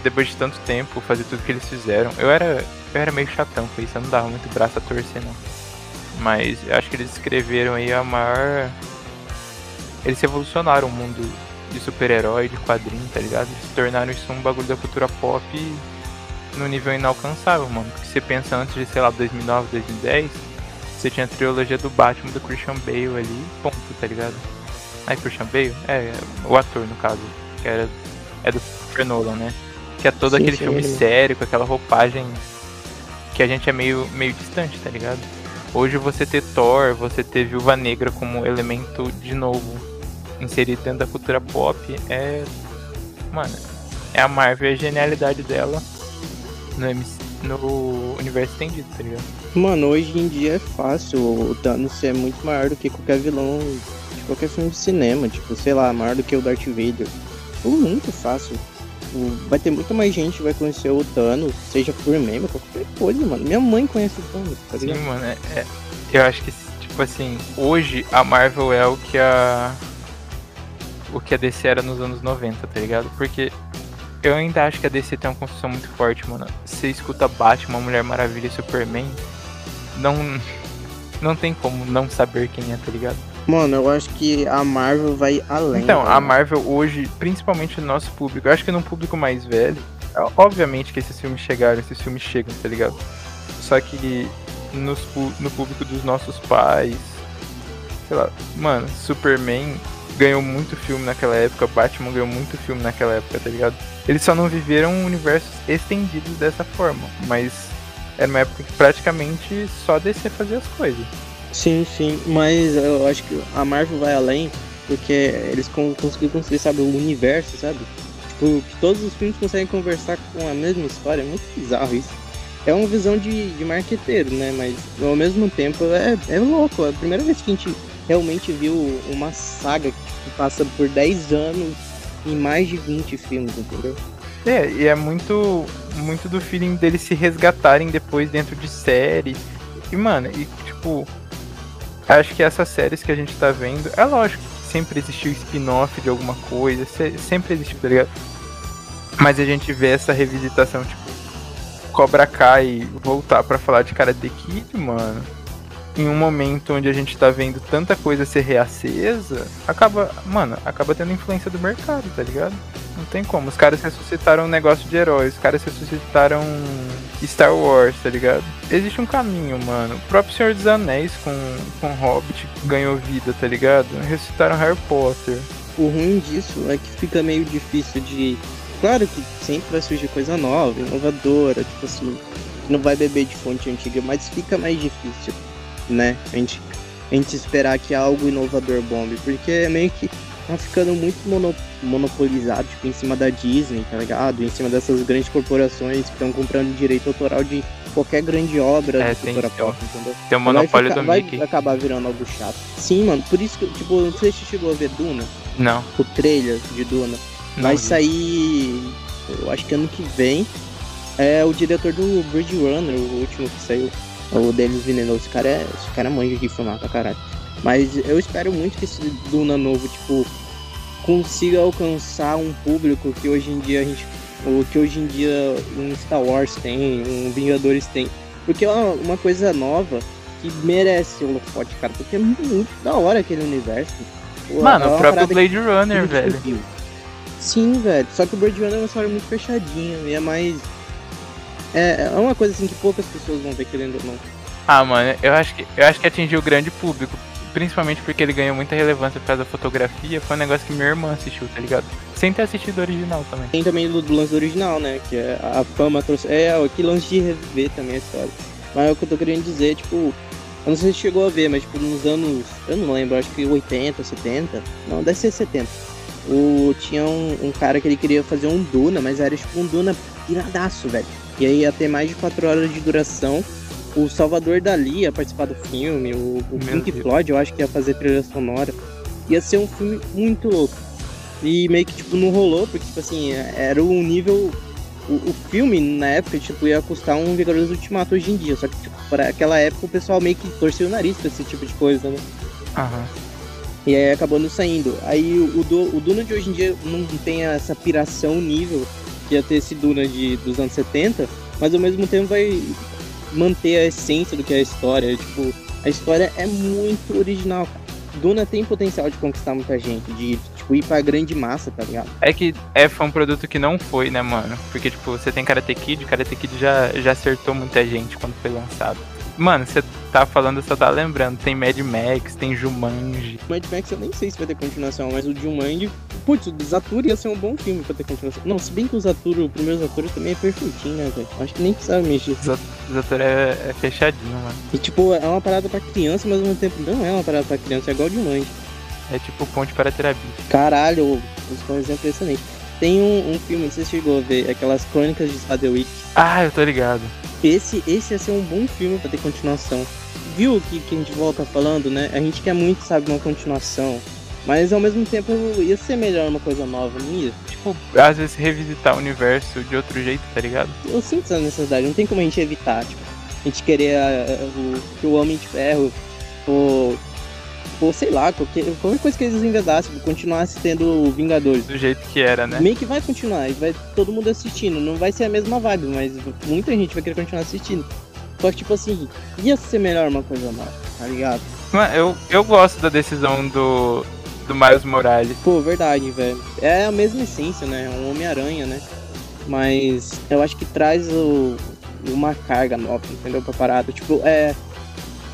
[SPEAKER 3] depois de tanto tempo fazer tudo que eles fizeram, eu era eu era meio chatão com isso, eu não dava muito braço a torcer não. Mas eu acho que eles escreveram aí a maior eles revolucionaram o mundo de super-herói, de quadrinho, tá ligado? Eles se tornaram isso um bagulho da cultura pop no nível inalcançável, mano. Porque você pensa antes de, sei lá, 2009, 2010, você tinha a trilogia do Batman do Christian Bale ali, ponto, tá ligado? Aí Christian Bale? É, o ator no caso, que era é do Christopher Nolan, né? Que é todo sim, aquele sim, filme sim. sério, com aquela roupagem que a gente é meio, meio distante, tá ligado? Hoje você ter Thor, você ter Viúva Negra como elemento de novo inserido dentro da cultura pop é. Mano, é a Marvel e a genialidade dela no, MC, no universo estendido, tá ligado?
[SPEAKER 2] Mano, hoje em dia é fácil o Thanos é muito maior do que qualquer vilão de qualquer filme de cinema, tipo, sei lá, maior do que o Darth Vader. Tipo, muito fácil. Vai ter muita mais gente que vai conhecer o Thanos, seja por meme, qualquer coisa, mano. Minha mãe conhece o Thanos, tá ligado?
[SPEAKER 3] Sim, mano, é, é, eu acho que, tipo assim, hoje a Marvel é o que a o que a DC era nos anos 90, tá ligado? Porque eu ainda acho que a DC tem uma construção muito forte, mano. Você escuta Batman, Mulher Maravilha e Superman, não, não tem como não saber quem é, tá ligado?
[SPEAKER 2] Mano, eu acho que a Marvel vai além.
[SPEAKER 3] Então, a Marvel hoje, principalmente no nosso público, eu acho que num público mais velho, obviamente que esses filmes chegaram, esses filmes chegam, tá ligado? Só que nos, no público dos nossos pais, sei lá, mano, Superman ganhou muito filme naquela época, Batman ganhou muito filme naquela época, tá ligado? Eles só não viveram universos estendidos dessa forma, mas era uma época que praticamente só DC fazia as coisas.
[SPEAKER 2] Sim, sim, mas eu acho que a Marvel vai além, porque eles conseguiram construir, sabe, o universo, sabe? Tipo, que todos os filmes conseguem conversar com a mesma história, é muito bizarro isso. É uma visão de, de marqueteiro, né? Mas ao mesmo tempo é, é louco. É a primeira vez que a gente realmente viu uma saga que passa por 10 anos em mais de 20 filmes, entendeu?
[SPEAKER 3] É, e é muito, muito do feeling deles se resgatarem depois dentro de série. E, mano, e tipo, acho que essas séries que a gente tá vendo, é lógico que sempre existiu spin-off de alguma coisa, sempre existiu, tá ligado? Mas a gente vê essa revisitação, tipo, Cobra Kai voltar para falar de Karate Kid, mano em um momento onde a gente tá vendo tanta coisa ser reacesa, acaba, mano, acaba tendo influência do mercado, tá ligado? Não tem como. Os caras ressuscitaram um negócio de heróis. Os caras ressuscitaram Star Wars, tá ligado? Existe um caminho, mano. O próprio Senhor dos Anéis com, com Hobbit ganhou vida, tá ligado? Ressuscitaram Harry Potter.
[SPEAKER 2] O ruim disso é que fica meio difícil de. Claro que sempre vai surgir coisa nova, inovadora, tipo assim, não vai beber de fonte antiga, mas fica mais difícil, né? A gente, a gente esperar que algo inovador bombe, porque é meio que tá ficando muito mono, monopolizado, tipo, em cima da Disney, tá ligado? Em cima dessas grandes corporações que estão comprando direito autoral de qualquer grande obra
[SPEAKER 3] É,
[SPEAKER 2] da
[SPEAKER 3] tem
[SPEAKER 2] cultura pop, entendeu?
[SPEAKER 3] Tem o
[SPEAKER 2] Vai
[SPEAKER 3] monopólio
[SPEAKER 2] ficar-
[SPEAKER 3] do
[SPEAKER 2] vai
[SPEAKER 3] Mickey.
[SPEAKER 2] acabar virando algo chato. Sim, mano, por isso que, tipo, não sei se chegou a ver Duna,
[SPEAKER 3] Não,
[SPEAKER 2] o trailer de Duna.
[SPEAKER 3] não
[SPEAKER 2] Vai sair, eu acho que ano que vem. É o diretor do Bridge Runner, o último que saiu. O Denis Villeneuve. Esse cara é, esse cara manja de filmar pra caralho. Mas eu espero muito que esse Duna novo, tipo, consiga alcançar um público que hoje em dia a gente. O que hoje em dia um Star Wars tem, um Vingadores tem. Porque é uma, uma coisa nova que merece o holofote, cara. Porque é muito da hora aquele universo.
[SPEAKER 3] Mano,
[SPEAKER 2] é
[SPEAKER 3] o próprio Blade Runner,
[SPEAKER 2] Muito
[SPEAKER 3] velho.
[SPEAKER 2] viu. Sim, velho. Só que o Blade Runner é uma história muito fechadinha e é mais. É, é uma coisa assim que poucas pessoas vão ver querendo ou não.
[SPEAKER 3] Ah, mano, eu acho que eu acho que atingiu o grande público. Principalmente porque ele ganhou muita relevância por causa da fotografia. Foi um negócio que minha irmã assistiu, tá ligado? Sem ter assistido o original também.
[SPEAKER 2] Tem também do, do lance original, né? Que é a fama trouxe. É, que lance de rever também a história. Mas é o que eu tô querendo dizer, tipo. Eu não sei se chegou a ver, mas tipo, nos anos. Eu não lembro, acho que 80, 70. Não, deve ser 70. O, tinha um, um cara que ele queria fazer um Duna, mas era tipo um Duna iradaço, velho. E aí ia ter mais de 4 horas de duração. O Salvador Dali ia participar do filme, o, o Pink
[SPEAKER 3] Deus.
[SPEAKER 2] Floyd eu acho que ia fazer trilha sonora. Ia ser um filme muito louco. E meio que tipo não rolou, porque tipo assim, era um nível. O, o filme na época, tipo, ia custar um Vingadores Ultimato hoje em dia. Só que, tipo, para aquela época o pessoal meio que torceu o nariz pra esse tipo de coisa, né?
[SPEAKER 3] Aham.
[SPEAKER 2] E aí acabou não saindo. Aí o, Du- o Duna de hoje em dia não tem essa piração nível ia ter esse Duna de, dos anos 70, mas ao mesmo tempo vai manter a essência do que é a história. Tipo, a história é muito original, cara. Duna tem potencial de conquistar muita gente, de tipo, ir pra grande massa, tá ligado?
[SPEAKER 3] É que é, foi um produto que não foi, né, mano? Porque, tipo, você tem Karate Kid, Karate Kid já, já acertou muita gente quando foi lançado. Mano, você tá falando, eu só tá lembrando. Tem Mad Max, tem Jumanji.
[SPEAKER 2] O Mad Max eu nem sei se vai ter continuação, mas o Jumanji, putz, o Zatura ia ser um bom filme pra ter continuação. Não, se bem que o Zatura, o primeiro Zatura também é perfeitinho, né, velho? Acho que nem precisava mexer.
[SPEAKER 3] O ator é, é fechadinho, mano.
[SPEAKER 2] E tipo, é uma parada pra criança, mas ao mesmo tempo não é uma parada pra criança, é igual de mãe.
[SPEAKER 3] É tipo ponte para terapia.
[SPEAKER 2] Caralho, isso foi um exemplo excelente. Tem um, um filme, não sei se você chegou a ver, aquelas crônicas de Sadwick.
[SPEAKER 3] Ah, eu tô ligado.
[SPEAKER 2] Esse, esse ia ser um bom filme pra ter continuação. Viu que, que a gente volta falando, né? A gente quer muito, sabe, uma continuação. Mas ao mesmo tempo ia ser melhor uma coisa nova, não ia?
[SPEAKER 3] Tipo, às vezes revisitar o universo de outro jeito, tá ligado?
[SPEAKER 2] Eu sinto essa necessidade, não tem como a gente evitar, tipo, a gente querer ah, o, que o Homem de Ferro, ou, ou sei lá, qualquer, qualquer coisa que eles inventassem, continuasse tendo Vingadores.
[SPEAKER 3] Do jeito que era, né?
[SPEAKER 2] Meio que vai continuar, e vai todo mundo assistindo. Não vai ser a mesma vibe, mas muita gente vai querer continuar assistindo. Só que, tipo assim, ia ser melhor uma coisa nova, tá ligado?
[SPEAKER 3] Mano, eu, eu gosto da decisão do, do Miles Morales.
[SPEAKER 2] Pô, verdade, velho. É a mesma essência, né? Um Homem-Aranha, né? Mas eu acho que traz o, uma carga nova, entendeu? Pra parada. Tipo, é.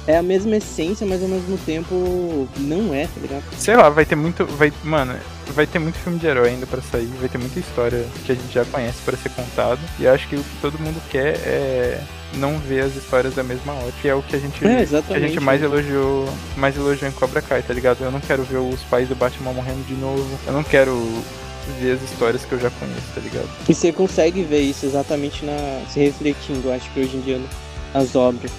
[SPEAKER 2] É a mesma essência, mas ao mesmo tempo não é, tá ligado?
[SPEAKER 3] Sei lá, vai ter muito. Vai, mano, vai ter muito filme de herói ainda pra sair. Vai ter muita história que a gente já conhece pra ser contado. E acho que o que todo mundo quer é não ver as histórias da mesma ótica. Que é o que a gente,
[SPEAKER 2] É,
[SPEAKER 3] que a gente mais elogiou. Mais elogiou em Cobra Kai, tá ligado? Eu não quero ver os pais do Batman morrendo de novo. Eu não quero ver as histórias que eu já conheço, tá ligado?
[SPEAKER 2] E você consegue ver isso exatamente na. se refletindo, acho que hoje em dia, nas obras.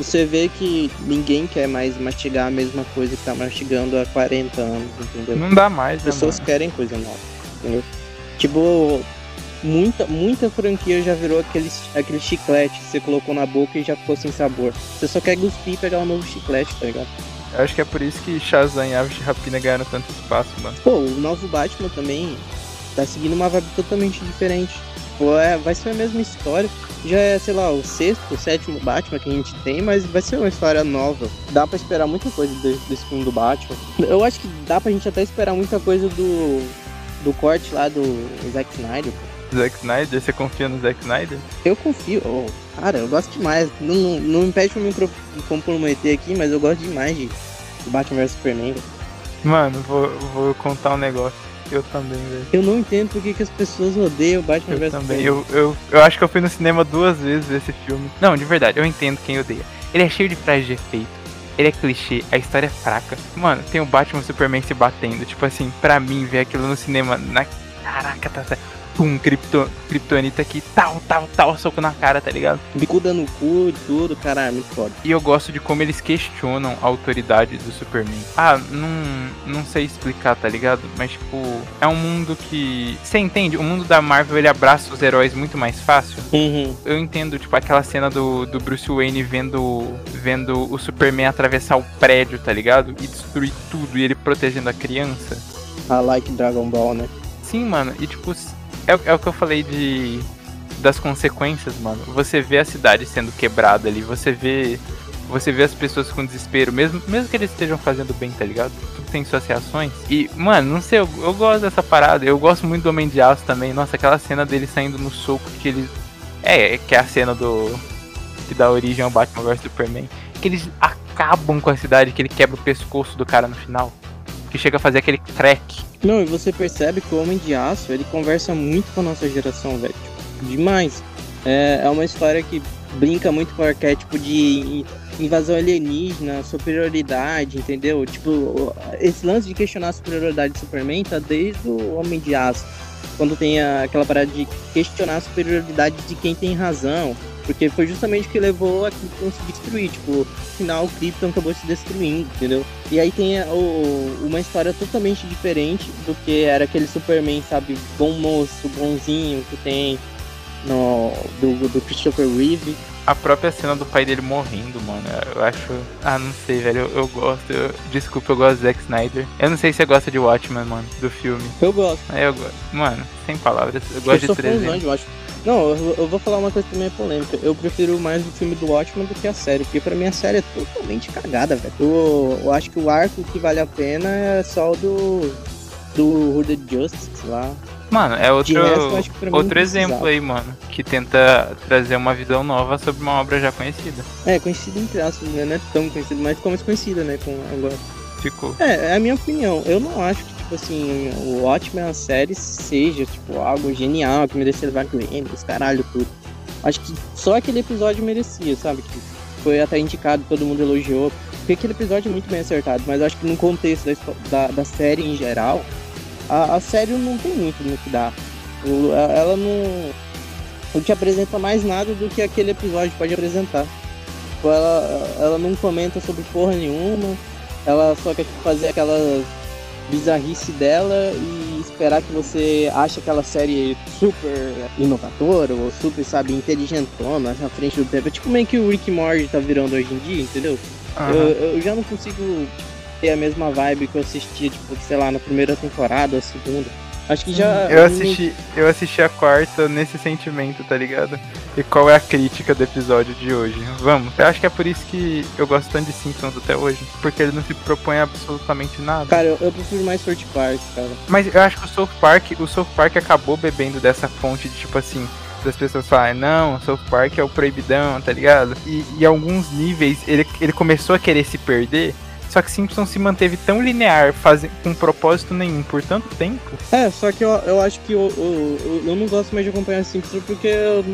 [SPEAKER 2] Tipo, você vê que ninguém quer mais mastigar a mesma coisa que tá mastigando há 40 anos, entendeu?
[SPEAKER 3] Não dá mais,
[SPEAKER 2] As
[SPEAKER 3] né,
[SPEAKER 2] pessoas
[SPEAKER 3] mano?
[SPEAKER 2] querem coisa nova, entendeu? Tipo, muita, muita franquia já virou aquele, aquele chiclete que você colocou na boca e já ficou sem sabor. Você só quer cuspir e pegar um novo chiclete, tá ligado?
[SPEAKER 3] Eu acho que é por isso que Shazam e Aves de Rapina ganharam tanto espaço, mano.
[SPEAKER 2] Pô, o novo Batman também tá seguindo uma vibe totalmente diferente. Pô, é, vai ser a mesma história. Já é, sei lá, o sexto, o sétimo Batman que a gente tem, mas vai ser uma história nova. Dá pra esperar muita coisa de- desse filme do Batman. Eu acho que dá pra gente até esperar muita coisa do do corte lá do Zack Snyder.
[SPEAKER 3] Zack Snyder? Você confia no Zack Snyder?
[SPEAKER 2] Eu confio. Oh, cara, eu gosto demais. Não, não, não me pede pra me comprometer aqui, mas eu gosto demais de Batman vs Superman.
[SPEAKER 3] Mano, vou, vou contar um negócio. Eu também, velho.
[SPEAKER 2] Eu não entendo por que, que as pessoas odeiam Batman
[SPEAKER 3] vs
[SPEAKER 2] Superman.
[SPEAKER 3] Eu, eu, eu acho que eu fui no cinema duas vezes ver esse filme. Não, de verdade, eu entendo quem odeia. Ele é cheio de frases de efeito. Ele é clichê, a história é fraca. Mano, tem o Batman e o Superman se batendo. Tipo assim, pra mim, ver aquilo no cinema. Na... Caraca, tá certo pum, cripto, kryptonita aqui, tal, tal, tal, soco na cara, tá ligado?
[SPEAKER 2] Bicuda no cu e tudo, caralho, muito foda.
[SPEAKER 3] E eu gosto de como eles questionam a autoridade do Superman. Ah, não, não sei explicar, tá ligado? Mas, tipo, é um mundo que. Você entende? O mundo da Marvel ele abraça os heróis muito mais fácil.
[SPEAKER 2] Uhum.
[SPEAKER 3] Eu entendo, tipo, aquela cena do, do Bruce Wayne vendo, vendo o Superman atravessar o prédio, tá ligado? E destruir tudo e ele protegendo a criança.
[SPEAKER 2] Ah, like Dragon Ball, né?
[SPEAKER 3] Sim, mano. E, tipo, é, é o que eu falei de das consequências, mano. Você vê a cidade sendo quebrada ali, você vê você vê as pessoas com desespero, mesmo, mesmo que eles estejam fazendo bem, tá ligado? Tudo tem suas reações. E, mano, não sei, eu, eu gosto dessa parada. Eu gosto muito do Homem de Aço também. Nossa, aquela cena dele saindo no soco que eles. É, que é a cena do. que dá origem ao Batman vs Superman. Que eles acabam com a cidade, que ele quebra o pescoço do cara no final. Que chega a fazer aquele crack.
[SPEAKER 2] Não, e você percebe que o Homem de Aço, ele conversa muito com a nossa geração, velho. Tipo, demais. É, é uma história que brinca muito com o arquétipo de invasão alienígena, superioridade, entendeu? Tipo, esse lance de questionar a superioridade do Superman tá desde o Homem de Aço. Quando tem aquela parada de questionar a superioridade de quem tem razão. Porque foi justamente o que levou a Krypton se destruir. Tipo, no final o Krypton acabou se destruindo, entendeu? E aí tem o, uma história totalmente diferente do que era aquele Superman, sabe? Bom moço, bonzinho que tem no, do, do Christopher Reeve.
[SPEAKER 3] A própria cena do pai dele morrendo, mano. Eu acho. Ah, não sei, velho. Eu, eu gosto. Eu... Desculpa, eu gosto do Zack Snyder. Eu não sei se você gosta de Watchmen, mano, do filme.
[SPEAKER 2] Eu gosto.
[SPEAKER 3] É, eu gosto. Mano, sem palavras. Eu gosto
[SPEAKER 2] eu
[SPEAKER 3] de 300.
[SPEAKER 2] Eu acho. Não, eu, eu, vou falar uma coisa também polêmica. Eu prefiro mais o filme do Watchmen do que a série, porque pra mim a série é totalmente cagada, velho. Eu, eu, acho que o arco que vale a pena é só o do. do Hooded Justice lá.
[SPEAKER 3] Mano, é outro, resto, outro exemplo aí, mano, que tenta trazer uma visão nova sobre uma obra já conhecida.
[SPEAKER 2] É, conhecida entre aspas, né? Não é tão conhecida, mas ficou mais conhecida, né? Com agora.
[SPEAKER 3] Ficou.
[SPEAKER 2] É, é a minha opinião. Eu não acho que tipo assim, o Watchmen, a série, seja, tipo, algo genial, que merecia levar Grammys, caralho, tudo. Acho que só aquele episódio merecia, sabe? Que foi até indicado, todo mundo elogiou. Porque aquele episódio é muito bem acertado, mas acho que no contexto da, da, da série em geral, a, a, série não tem muito no que. O, ela não, não te apresenta mais nada do que aquele episódio pode apresentar. Tipo, ela, ela não comenta sobre porra nenhuma, ela só quer fazer aquelas bizarrice dela e esperar que você ache aquela série super inovadora ou super, sabe, inteligentona na frente do tempo. É tipo meio que o Rick Morty tá virando hoje em dia, entendeu? Uhum. Eu, eu já não consigo ter a mesma vibe que eu assistia, tipo, sei lá, na primeira temporada ou segunda. Acho que já.
[SPEAKER 3] Eu assisti, eu assisti a quarta nesse sentimento, tá ligado? E qual é a crítica do episódio de hoje? Vamos. Eu acho que é por isso que eu gosto tanto de Simpsons até hoje. Porque ele não se propõe absolutamente nada.
[SPEAKER 2] Cara, eu, eu prefiro mais South Park, cara.
[SPEAKER 3] Mas eu acho que o South Park, o South Park acabou bebendo dessa fonte de tipo assim das pessoas falarem, não, o South Park é o proibidão, tá ligado? E em alguns níveis ele, ele começou a querer se perder só que Simpson se manteve tão linear, faz... com propósito nenhum por tanto tempo.
[SPEAKER 2] É, só que eu, eu acho que eu, eu, eu não gosto mais de acompanhar Simpson porque eu,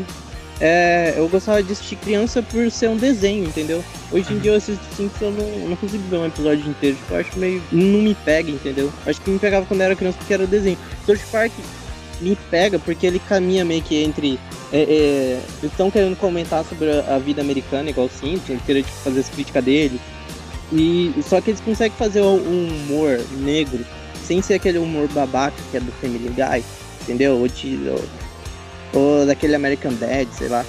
[SPEAKER 2] é, eu gostava de assistir criança por ser um desenho, entendeu? Hoje em dia eu assisto Simpson eu não, não consigo ver um episódio inteiro. Tipo, eu acho meio. não me pega, entendeu? Acho que me pegava quando eu era criança porque era desenho. South Park me pega porque ele caminha meio que entre. É, é, eles estão querendo comentar sobre a, vida americana, igual o Simpson, querer tipo, fazer as críticas dele. E só que eles conseguem fazer um humor negro sem ser aquele humor babaca que é do Family Guy, entendeu? Ou, de, ou, ou daquele American Dad, sei lá.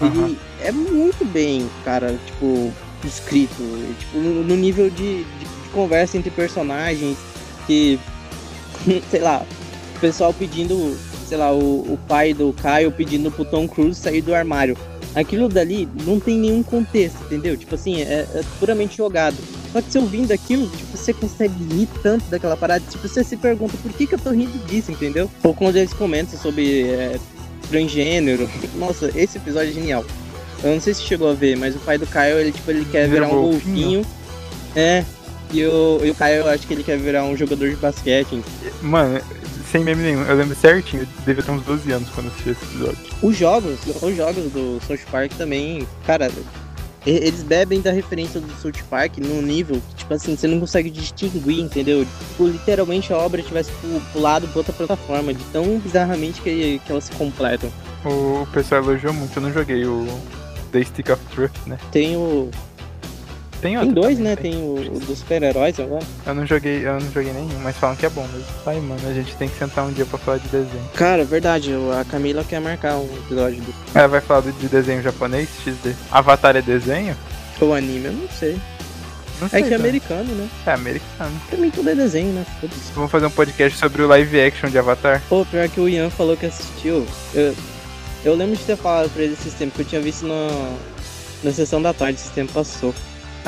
[SPEAKER 2] Uhum. E é muito bem, cara, tipo, escrito, tipo, no, no nível de, de, de, conversa entre personagens que, *laughs* sei lá, o pessoal pedindo, sei lá, o, o pai do Caio pedindo pro Tom Cruise sair do armário aquilo dali não tem nenhum contexto, entendeu? Tipo assim, é, é puramente jogado. Só que você ouvindo aquilo, tipo, você consegue rir tanto daquela parada. Tipo, você se pergunta por que, que eu tô rindo disso, entendeu? Ou quando eles comentam sobre é, transgênero. *laughs* Nossa, esse episódio é genial. Eu não sei se chegou a ver, mas o pai do Caio, ele, tipo, ele quer
[SPEAKER 3] Vira
[SPEAKER 2] virar um
[SPEAKER 3] golfinho.
[SPEAKER 2] golfinho. É. E o, e o Caio, eu acho que ele quer virar um jogador de basquete.
[SPEAKER 3] Mano, sem meme nenhum, eu lembro certinho, eu devia ter uns 12 anos quando assisti esse episódio.
[SPEAKER 2] Os jogos, os jogos do South Park também, cara, eles bebem da referência do South Park num nível que, tipo assim, você não consegue distinguir, entendeu? Tipo, literalmente a obra tivesse pu- pulado pra outra plataforma, de tão bizarramente que, que elas se completam.
[SPEAKER 3] O pessoal elogiou muito, eu não joguei o The Stick of Truth, né?
[SPEAKER 2] Tem o.
[SPEAKER 3] Tem
[SPEAKER 2] Tem dois,
[SPEAKER 3] também,
[SPEAKER 2] né?
[SPEAKER 3] tem.
[SPEAKER 2] Tem o, o dos super-heróis agora.
[SPEAKER 3] Eu não joguei, eu não joguei nenhum, mas falam que é bom mesmo. Ai, mano, a gente tem que sentar um dia pra falar de desenho.
[SPEAKER 2] Cara, verdade, a Camila quer marcar um episódio do.
[SPEAKER 3] Ela vai falar de desenho japonês, XD. Avatar é desenho?
[SPEAKER 2] O anime, eu não sei.
[SPEAKER 3] Não sei.
[SPEAKER 2] É que é americano, né?
[SPEAKER 3] É americano.
[SPEAKER 2] Também tudo é desenho, né? Foda-se.
[SPEAKER 3] Vamos fazer um podcast sobre o live action de Avatar?
[SPEAKER 2] Pô, pior que o Ian falou que assistiu. Eu, eu lembro de ter falado pra ele esses tempos, que eu tinha visto na, na sessão da tarde, esse tempo passou.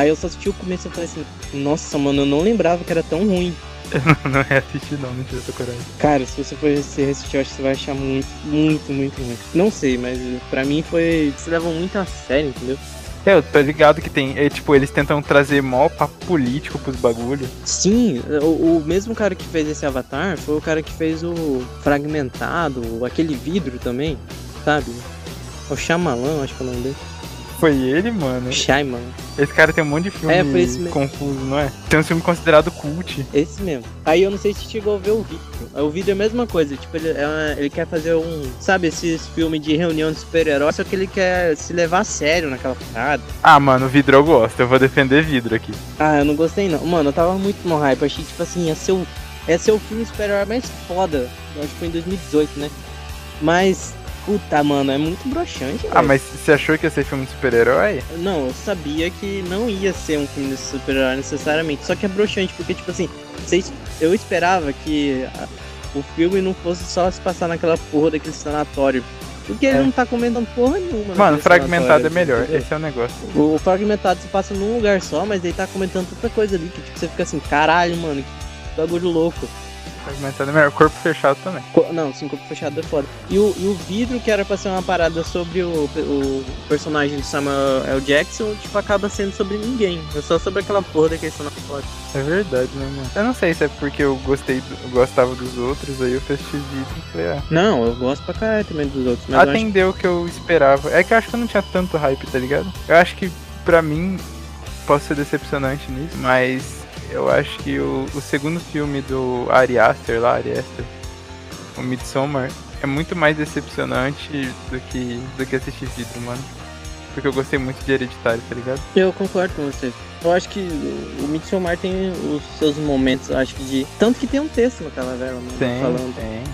[SPEAKER 2] Aí eu só assisti o começo e falei assim, nossa, mano, eu não lembrava que era tão ruim. *laughs*
[SPEAKER 3] não é assistir não, tive essa coragem.
[SPEAKER 2] Cara, se você for se assistir, eu acho que você vai achar muito, muito, muito ruim. Não sei, mas pra mim foi. Se levam muito a sério, entendeu?
[SPEAKER 3] É, eu tô ligado que tem, é, tipo, eles tentam trazer mó papo político pros bagulho.
[SPEAKER 2] Sim, o, o mesmo cara que fez esse avatar foi o cara que fez o Fragmentado, aquele vidro também, sabe? O Shyamalan, acho que é o nome dele.
[SPEAKER 3] Foi ele, mano.
[SPEAKER 2] Shyamalan.
[SPEAKER 3] Esse cara tem um monte de filme
[SPEAKER 2] É, foi esse mesmo.
[SPEAKER 3] confuso, não é? Tem um filme considerado cult.
[SPEAKER 2] Esse mesmo. Aí eu não sei se chegou a ver o vídeo. O vídeo é a mesma coisa. Tipo, ele, é- ele quer fazer um. Sabe, esses filmes de reunião de super-heróis, só que ele quer se levar a sério naquela parada.
[SPEAKER 3] Ah, mano, vidro eu gosto. Eu vou defender vidro aqui.
[SPEAKER 2] Ah, eu não gostei não. Mano, eu tava muito no hype. Eu achei, tipo assim, ia ser o, ia ser o filme super-herói mais foda. Eu acho que foi em 2018, né? Mas, puta, mano, é muito broxante.
[SPEAKER 3] Ah,
[SPEAKER 2] velho.
[SPEAKER 3] mas você achou que ia ser filme de super-herói?
[SPEAKER 2] Não, eu sabia que não ia ser um filme de super-herói necessariamente. Só que é broxante, porque, tipo assim, eu esperava que o filme não fosse só se passar naquela porra daquele sanatório. Porque ele
[SPEAKER 3] É.
[SPEAKER 2] não tá comentando porra nenhuma.
[SPEAKER 3] Mano, fragmentado é melhor.
[SPEAKER 2] entendeu?
[SPEAKER 3] Esse é o negócio.
[SPEAKER 2] O, o fragmentado se passa num lugar só, mas ele tá comentando tanta coisa ali que tipo, você fica assim, caralho, mano, que bagulho louco.
[SPEAKER 3] Fragmentado é melhor. Corpo fechado também.
[SPEAKER 2] Co- Não, cinco fechado é foda. E o, e o vidro, que era pra ser uma parada sobre o, o personagem do Samuel L. Jackson, tipo, acaba sendo sobre ninguém. É só sobre aquela porra daquele sanatório.
[SPEAKER 3] É verdade, né, mano? Eu não sei se é porque eu gostei, do- eu gostava dos outros, aí eu assisti vidro e falei, ah.
[SPEAKER 2] Não, eu gosto pra caralho também dos outros, acho
[SPEAKER 3] Atendeu o que eu esperava. É que eu acho que eu não tinha tanto hype, tá ligado? Eu acho que, pra mim, posso ser decepcionante nisso, mas eu acho que o, o segundo filme do Ari Aster lá, Ari Aster, o Midsommar, é muito mais decepcionante do que, do que assistir vidro, mano. Porque eu gostei muito de Hereditário, tá ligado?
[SPEAKER 2] Eu concordo com você. Eu acho que o Midsommar tem os seus momentos, acho que de... Tanto que tem um texto naquela vela, mano,
[SPEAKER 3] Tem,
[SPEAKER 2] falando.
[SPEAKER 3] tem.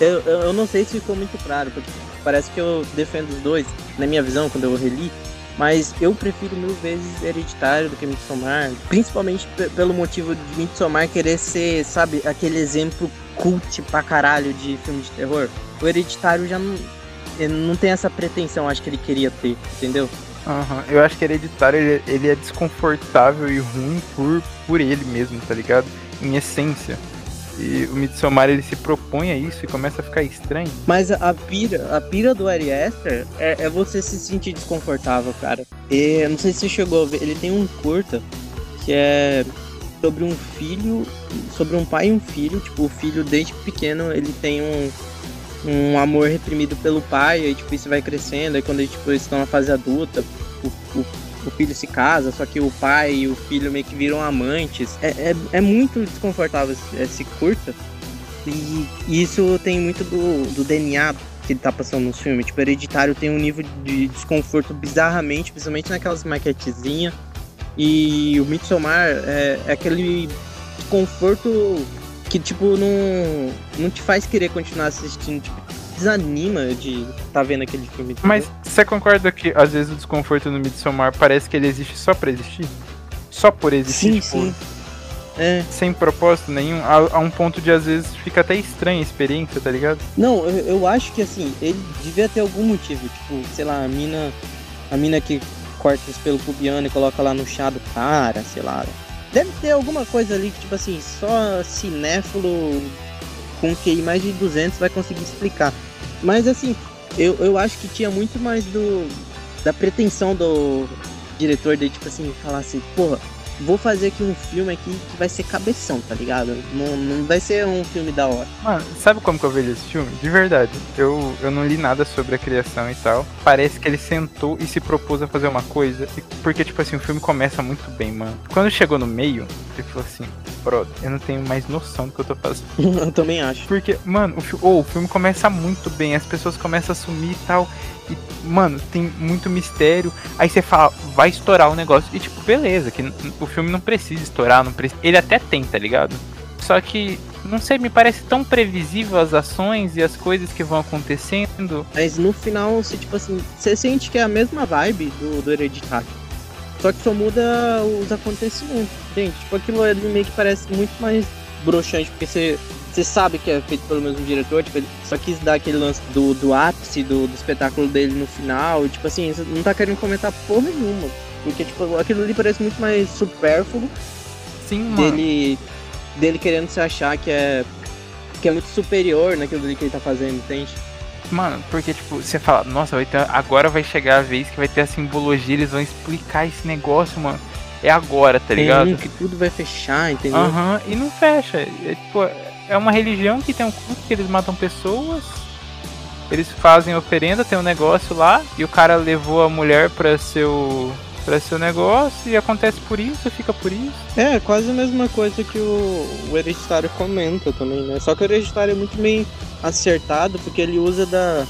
[SPEAKER 2] Eu, eu, eu não sei se ficou muito claro, porque parece que eu defendo os dois, na minha visão, quando eu reli. Mas eu prefiro mil vezes Hereditário do que Midsommar. Principalmente pe- pelo motivo de Midsommar querer ser, sabe, aquele exemplo cult pra caralho de filme de terror. O Hereditário já não, não tem essa pretensão, acho que ele queria ter, entendeu?
[SPEAKER 3] Aham, Eu acho que Hereditário ele, ele é desconfortável e ruim por, por ele mesmo, tá ligado? Em essência. E o Midsommar ele se propõe a isso e começa a ficar estranho.
[SPEAKER 2] Mas a, pira, a pira do Ari Aster é, é você se sentir desconfortável, cara. E, não sei se você chegou a ver, ele tem um curta que é sobre um filho, sobre um pai e um filho. Tipo, o filho desde pequeno ele tem um, um amor reprimido pelo pai, aí tipo, isso vai crescendo, aí quando eles tipo, eles estão na fase adulta, o, o, o filho se casa, só que o pai e o filho meio que viram amantes. É, é, é muito desconfortável esse, esse curta. E isso tem muito do, do DNA que ele tá passando no filme. Tipo, Hereditário tem um nível de desconforto bizarramente, principalmente naquelas maquetezinhas. E o Midsommar é, é aquele desconforto que, tipo, não, não te faz querer continuar assistindo. Tipo, desanima de tá vendo aquele filme.
[SPEAKER 3] Mas você concorda que às vezes o desconforto no Midsommar parece que ele existe só pra existir? Só por existir?
[SPEAKER 2] Sim,
[SPEAKER 3] tipo,
[SPEAKER 2] sim. É.
[SPEAKER 3] Sem propósito nenhum, a, a um ponto de às vezes fica até estranha a experiência, tá ligado?
[SPEAKER 2] Não, eu, eu acho que assim, ele devia ter algum motivo. Tipo, sei lá, a mina. A mina que corta os pelo pubiano e coloca lá no chá do cara, sei lá. Deve ter alguma coisa ali que, tipo assim, só cinéfilo com QI mais de 200 vai conseguir explicar. Mas, assim, eu, eu acho que tinha muito mais do da pretensão do diretor de, tipo assim, falar assim, porra, vou fazer aqui um filme aqui que vai ser cabeção, tá ligado? Não, não vai ser um filme da hora.
[SPEAKER 3] Mano, sabe como que eu vejo esse filme? De verdade. Eu, eu não li nada sobre a criação e tal. Parece que ele sentou e se propôs a fazer uma coisa. Porque, tipo assim, o filme começa muito bem, mano. Quando chegou no meio, ele falou assim, brother, eu não tenho mais noção do que eu tô fazendo. *laughs*
[SPEAKER 2] eu também acho.
[SPEAKER 3] Porque, mano, o, oh, o filme começa muito bem, as pessoas começam a sumir e tal. E, mano, tem muito mistério. Aí você fala, vai estourar o negócio. E tipo, beleza, que o filme não precisa estourar, não precisa. Ele até tem, tá ligado? Só que, não sei, me parece tão previsível as ações e as coisas que vão acontecendo.
[SPEAKER 2] Mas no final, você, tipo assim, você sente que é a mesma vibe do, do Hereditário. Só que só muda os acontecimentos, gente. Tipo, aquilo ali meio que parece muito mais broxante, porque você você sabe que é feito pelo mesmo diretor, tipo, ele só quis dar aquele lance do, do ápice do, do espetáculo dele no final, e, tipo assim, você não tá querendo comentar porra nenhuma. Porque, tipo, aquilo ali parece muito mais supérfluo.
[SPEAKER 3] Sim, mano.
[SPEAKER 2] Dele, dele querendo se achar que é, que é muito superior naquilo ali que ele tá fazendo, entende?
[SPEAKER 3] Mano, porque, tipo, você fala, nossa, vai ter, agora vai chegar a vez que vai ter a simbologia, eles vão explicar esse negócio, mano. É agora, tá ligado? Sim,
[SPEAKER 2] que tudo vai fechar, entendeu?
[SPEAKER 3] Aham, uhum, e não fecha. É, tipo, é uma religião que tem um culto que eles matam pessoas. Eles fazem oferenda, tem um negócio lá, e o cara levou a mulher para seu para seu negócio e acontece por isso, fica por isso.
[SPEAKER 2] É, quase a mesma coisa que o, o Hereditário comenta também, né? Só que o Hereditário é muito bem acertado porque ele usa da,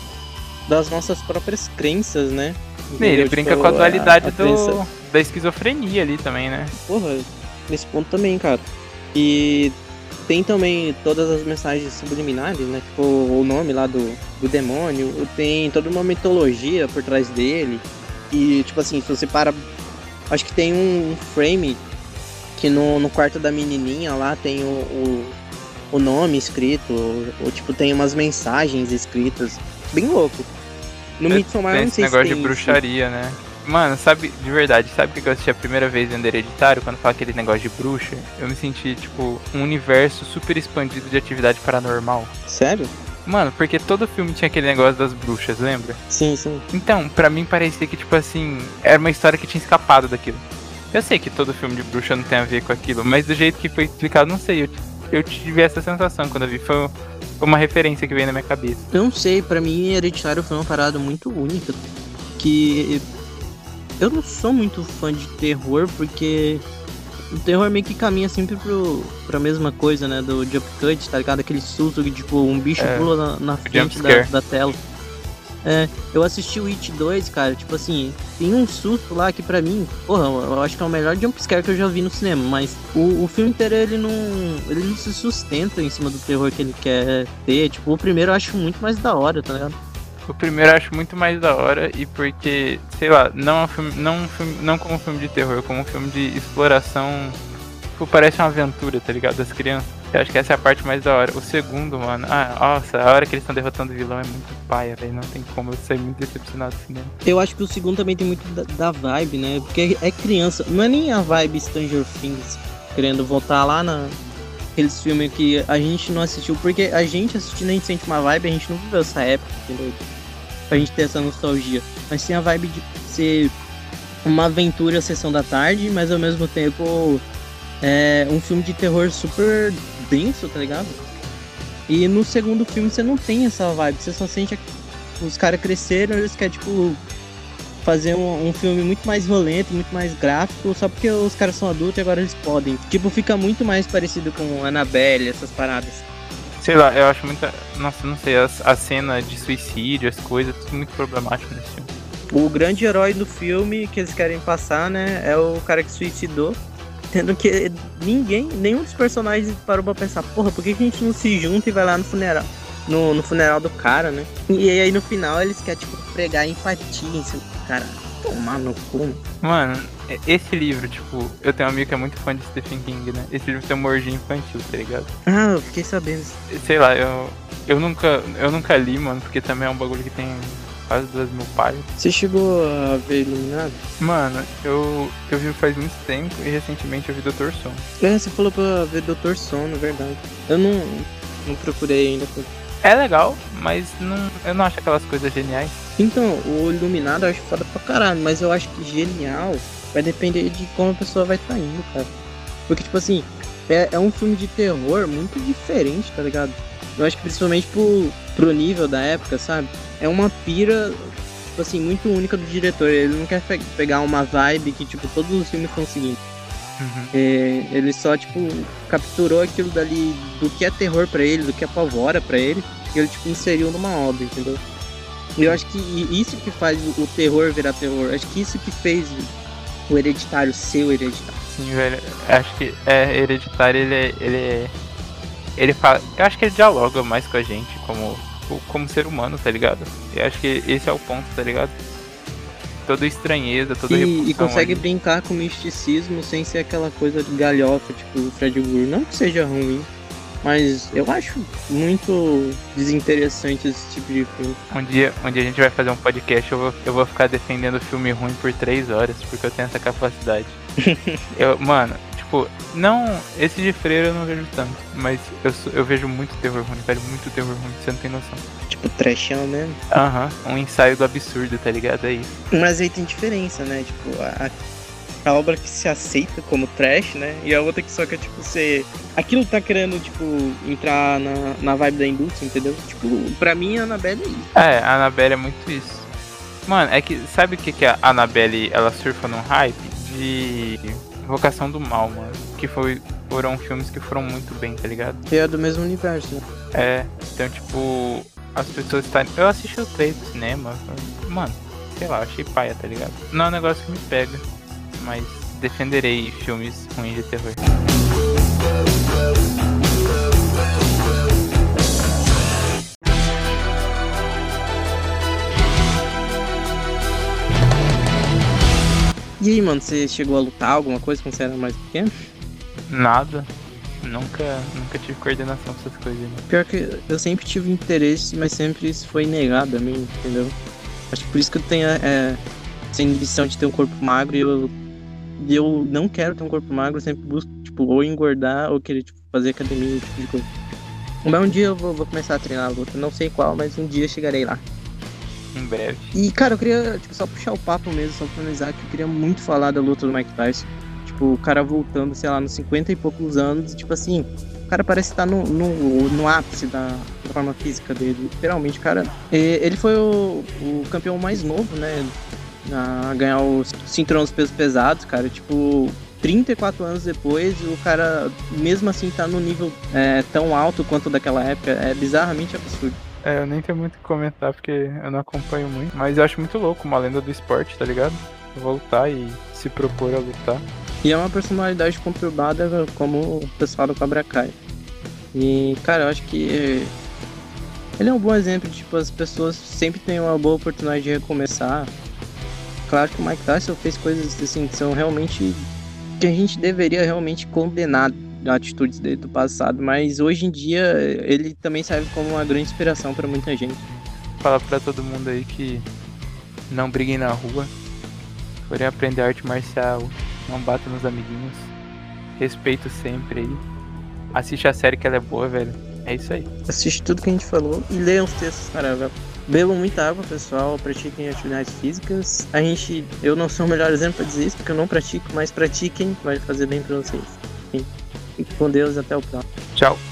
[SPEAKER 2] das nossas próprias crenças, né?
[SPEAKER 3] Ele tipo, brinca com a dualidade a, a do, da esquizofrenia ali também, né?
[SPEAKER 2] Porra, nesse ponto também, cara. E tem também todas as mensagens subliminares, né? Tipo, o nome lá do, do demônio. Tem toda uma mitologia por trás dele. E, tipo assim, se você para. Acho que tem um frame que no, no quarto da menininha lá tem o, o, o nome escrito. Ou, tipo, tem umas mensagens escritas. Bem louco.
[SPEAKER 3] No Midsommar eu não sei negócio se tem de bruxaria, isso. né? Mano, sabe, de verdade, sabe o que eu assisti a primeira vez vendo Hereditário? Quando fala aquele negócio de bruxa, eu me senti, tipo, um universo super expandido de atividade paranormal.
[SPEAKER 2] Sério?
[SPEAKER 3] Mano, porque todo filme tinha aquele negócio das bruxas, lembra?
[SPEAKER 2] Sim, sim.
[SPEAKER 3] Então, pra mim parecia que, tipo assim, era uma história que tinha escapado daquilo. Eu sei que todo filme de bruxa não tem a ver com aquilo, mas do jeito que foi explicado, não sei. Eu, eu tive essa sensação quando eu vi. Foi uma referência que veio na minha cabeça.
[SPEAKER 2] Eu não sei, pra mim Hereditário foi uma parada muito única. Que eu não sou muito fã de terror porque o terror meio que caminha sempre pro, pra mesma coisa, né? Do jump cut, tá ligado? Aquele susto que, tipo, um bicho é, pula na, na frente da, da, tela. É, eu assisti o It 2, cara, tipo assim, tem um susto lá que pra mim, porra, eu acho que é o melhor jumpscare que eu já vi no cinema, mas o, o filme inteiro ele não. ele não se sustenta em cima do terror que ele quer ter. Tipo, o primeiro eu acho muito mais da hora, tá ligado?
[SPEAKER 3] O primeiro eu acho muito mais da hora e porque, sei lá, não, é um filme, não, não como um filme de terror, como um filme de exploração. Tipo, parece uma aventura, tá ligado? Das crianças. Eu acho que essa é a parte mais da hora. O segundo, mano, ah, nossa, a hora que eles estão derrotando o vilão é muito paia, velho. Não tem como eu sair muito decepcionado do cinema.
[SPEAKER 2] Eu acho que o segundo também tem muito da, da vibe, né? Porque é criança. Não é nem a vibe Stranger Things querendo voltar lá na, aqueles filmes que a gente não assistiu, porque a gente assistindo a gente sente uma vibe, a gente não viveu essa época, entendeu? pra gente ter essa nostalgia. Mas tem a vibe de ser uma aventura sessão da tarde, mas ao mesmo tempo é um filme de terror super denso, tá ligado? E no segundo filme você não tem essa vibe, você só sente que os caras cresceram, eles querem, tipo, fazer um, um, filme muito mais violento, muito mais gráfico, só porque os caras são adultos e agora eles podem. Tipo, fica muito mais parecido com Annabelle, essas paradas.
[SPEAKER 3] Sei lá, eu acho muita. Nossa, não sei, a, a cena de suicídio, as coisas, tudo muito problemático nesse filme.
[SPEAKER 2] O grande herói do filme que eles querem passar, né, é o cara que suicidou. Tendo que ninguém, nenhum dos personagens parou pra pensar, porra, por que, que a gente não se junta e vai lá no funeral? No, no funeral do cara, né? E aí no final eles querem, tipo, pregar empatia em cima do cara. Tomar no cu.
[SPEAKER 3] Mano, esse livro, tipo, eu tenho um amigo que é muito fã de Stephen King, né? Esse livro tem uma origem infantil, tá ligado?
[SPEAKER 2] Ah, eu fiquei sabendo.
[SPEAKER 3] Sei lá, eu, eu nunca eu nunca li, mano, porque também é um bagulho que tem quase duas mil páginas.
[SPEAKER 2] Você chegou a ver Iluminado?
[SPEAKER 3] Mano, eu, eu vi faz muito tempo e recentemente eu vi Doutor Sono.
[SPEAKER 2] É, você falou pra ver Doutor Sono, verdade. Eu não, não procurei ainda.
[SPEAKER 3] É legal, mas não, eu não acho aquelas coisas geniais.
[SPEAKER 2] Então, o Iluminado eu acho foda pra caralho, mas eu acho que genial vai depender de como a pessoa vai tá indo, cara. Porque, tipo assim, é, é um filme de terror muito diferente, tá ligado? Eu acho que principalmente pro, pro nível da época, sabe? É uma pira, tipo assim, muito única do diretor. Ele não quer pegar uma vibe que, tipo, todos os filmes estão seguindo. Uhum. É, ele só, tipo, capturou aquilo dali do que é terror para ele, do que é pavora para ele, e ele, tipo, inseriu numa obra, entendeu? E eu acho que isso que faz o terror virar terror. Acho que isso que fez o hereditário ser o hereditário.
[SPEAKER 3] Sim, velho. Acho que é hereditário, ele é, ele é ele fala. Eu acho que ele dialoga mais com a gente como, como ser humano, tá ligado? Eu acho que esse é o ponto, tá ligado? Toda estranheza, toda
[SPEAKER 2] E, e consegue ali. brincar com misticismo sem ser aquela coisa de galhofa, tipo o Fred Guru. Não que seja ruim, mas eu acho muito desinteressante esse tipo de filme.
[SPEAKER 3] Um dia, um dia a gente vai fazer um podcast, eu vou, eu vou ficar defendendo filme ruim por três horas, porque eu tenho essa capacidade. *laughs* eu, mano, tipo, não. Esse de freira eu não vejo tanto. Mas eu, eu vejo muito terror ruim, velho. Muito terror ruim, você não tem noção.
[SPEAKER 2] Tipo, trashão mesmo.
[SPEAKER 3] Aham, um ensaio do absurdo, tá ligado? É isso.
[SPEAKER 2] Mas aí tem diferença, né? Tipo, a, a obra que se aceita como trash, né? E a outra que só quer, tipo, ser. Aquilo tá querendo, tipo, entrar na, na vibe da indústria, entendeu? Tipo, pra mim a Annabelle é isso.
[SPEAKER 3] É, a Annabelle é muito isso. Mano, é que sabe o que, que a Annabelle ela surfa num hype? De Vocação do Mal, mano. Que foi, foram filmes que foram muito bem, tá ligado?
[SPEAKER 2] E é do mesmo universo, né?
[SPEAKER 3] É, então, tipo, as pessoas estarem. Eu assisti o trailer do cinema, mano, sei lá, achei paia, tá ligado? Não é um negócio que me pega, mas defenderei filmes ruins de terror.
[SPEAKER 2] Aí, mano, você chegou a lutar alguma coisa quando você era mais pequeno?
[SPEAKER 3] Nada. Nunca, nunca tive coordenação pra essas coisas. Né?
[SPEAKER 2] Pior que eu sempre tive interesse, mas sempre isso foi negado a mim, entendeu? Acho que por isso que eu tenho é, essa inibição de ter um corpo magro e eu, e eu não quero ter um corpo magro, eu sempre busco, tipo, ou engordar ou querer, tipo, fazer academia, tipo de coisa. Mas um dia eu vou, vou começar a treinar a luta, não sei qual, mas um dia chegarei lá
[SPEAKER 3] em breve.
[SPEAKER 2] E, cara, eu queria tipo, só puxar o papo mesmo, só finalizar, que eu queria muito falar da luta do Mike Tyson. Tipo, o cara voltando, sei lá, nos 50 e poucos anos, tipo assim, o cara parece estar no, no, no ápice da, da, forma física dele. Literalmente, cara. Ele foi o, o campeão mais novo, né? A ganhar o cinturão dos pesos pesados, cara. Tipo, 34 anos depois, o cara, mesmo assim, tá no nível é, tão alto quanto daquela época. É bizarramente absurdo.
[SPEAKER 3] É, eu nem tenho muito o que comentar porque eu não acompanho muito. Mas eu acho muito louco uma lenda do esporte, tá ligado? Voltar e se propor a lutar.
[SPEAKER 2] E é uma personalidade conturbada como o pessoal do Cobra Kai. E, cara, eu acho que ele é um bom exemplo tipo, as pessoas sempre têm uma boa oportunidade de recomeçar. Claro que o Mike Tyson fez coisas assim que são realmente que a gente deveria realmente condenar atitudes dele do passado, mas hoje em dia ele também serve como uma grande inspiração para muita gente.
[SPEAKER 3] Falar para todo mundo aí que não briguem na rua, forem aprender arte marcial, não batam nos amiguinhos, respeito sempre aí. Assiste a série que ela é boa, velho. É isso aí.
[SPEAKER 2] Assiste tudo que a gente falou e leiam os textos, cara. Bebam muita água, pessoal. Pratiquem atividades físicas. A gente, eu não sou o melhor exemplo para dizer isso, porque eu não pratico, mas pratiquem, vai fazer bem para vocês. Fique com Deus, até o próximo.
[SPEAKER 3] Tchau.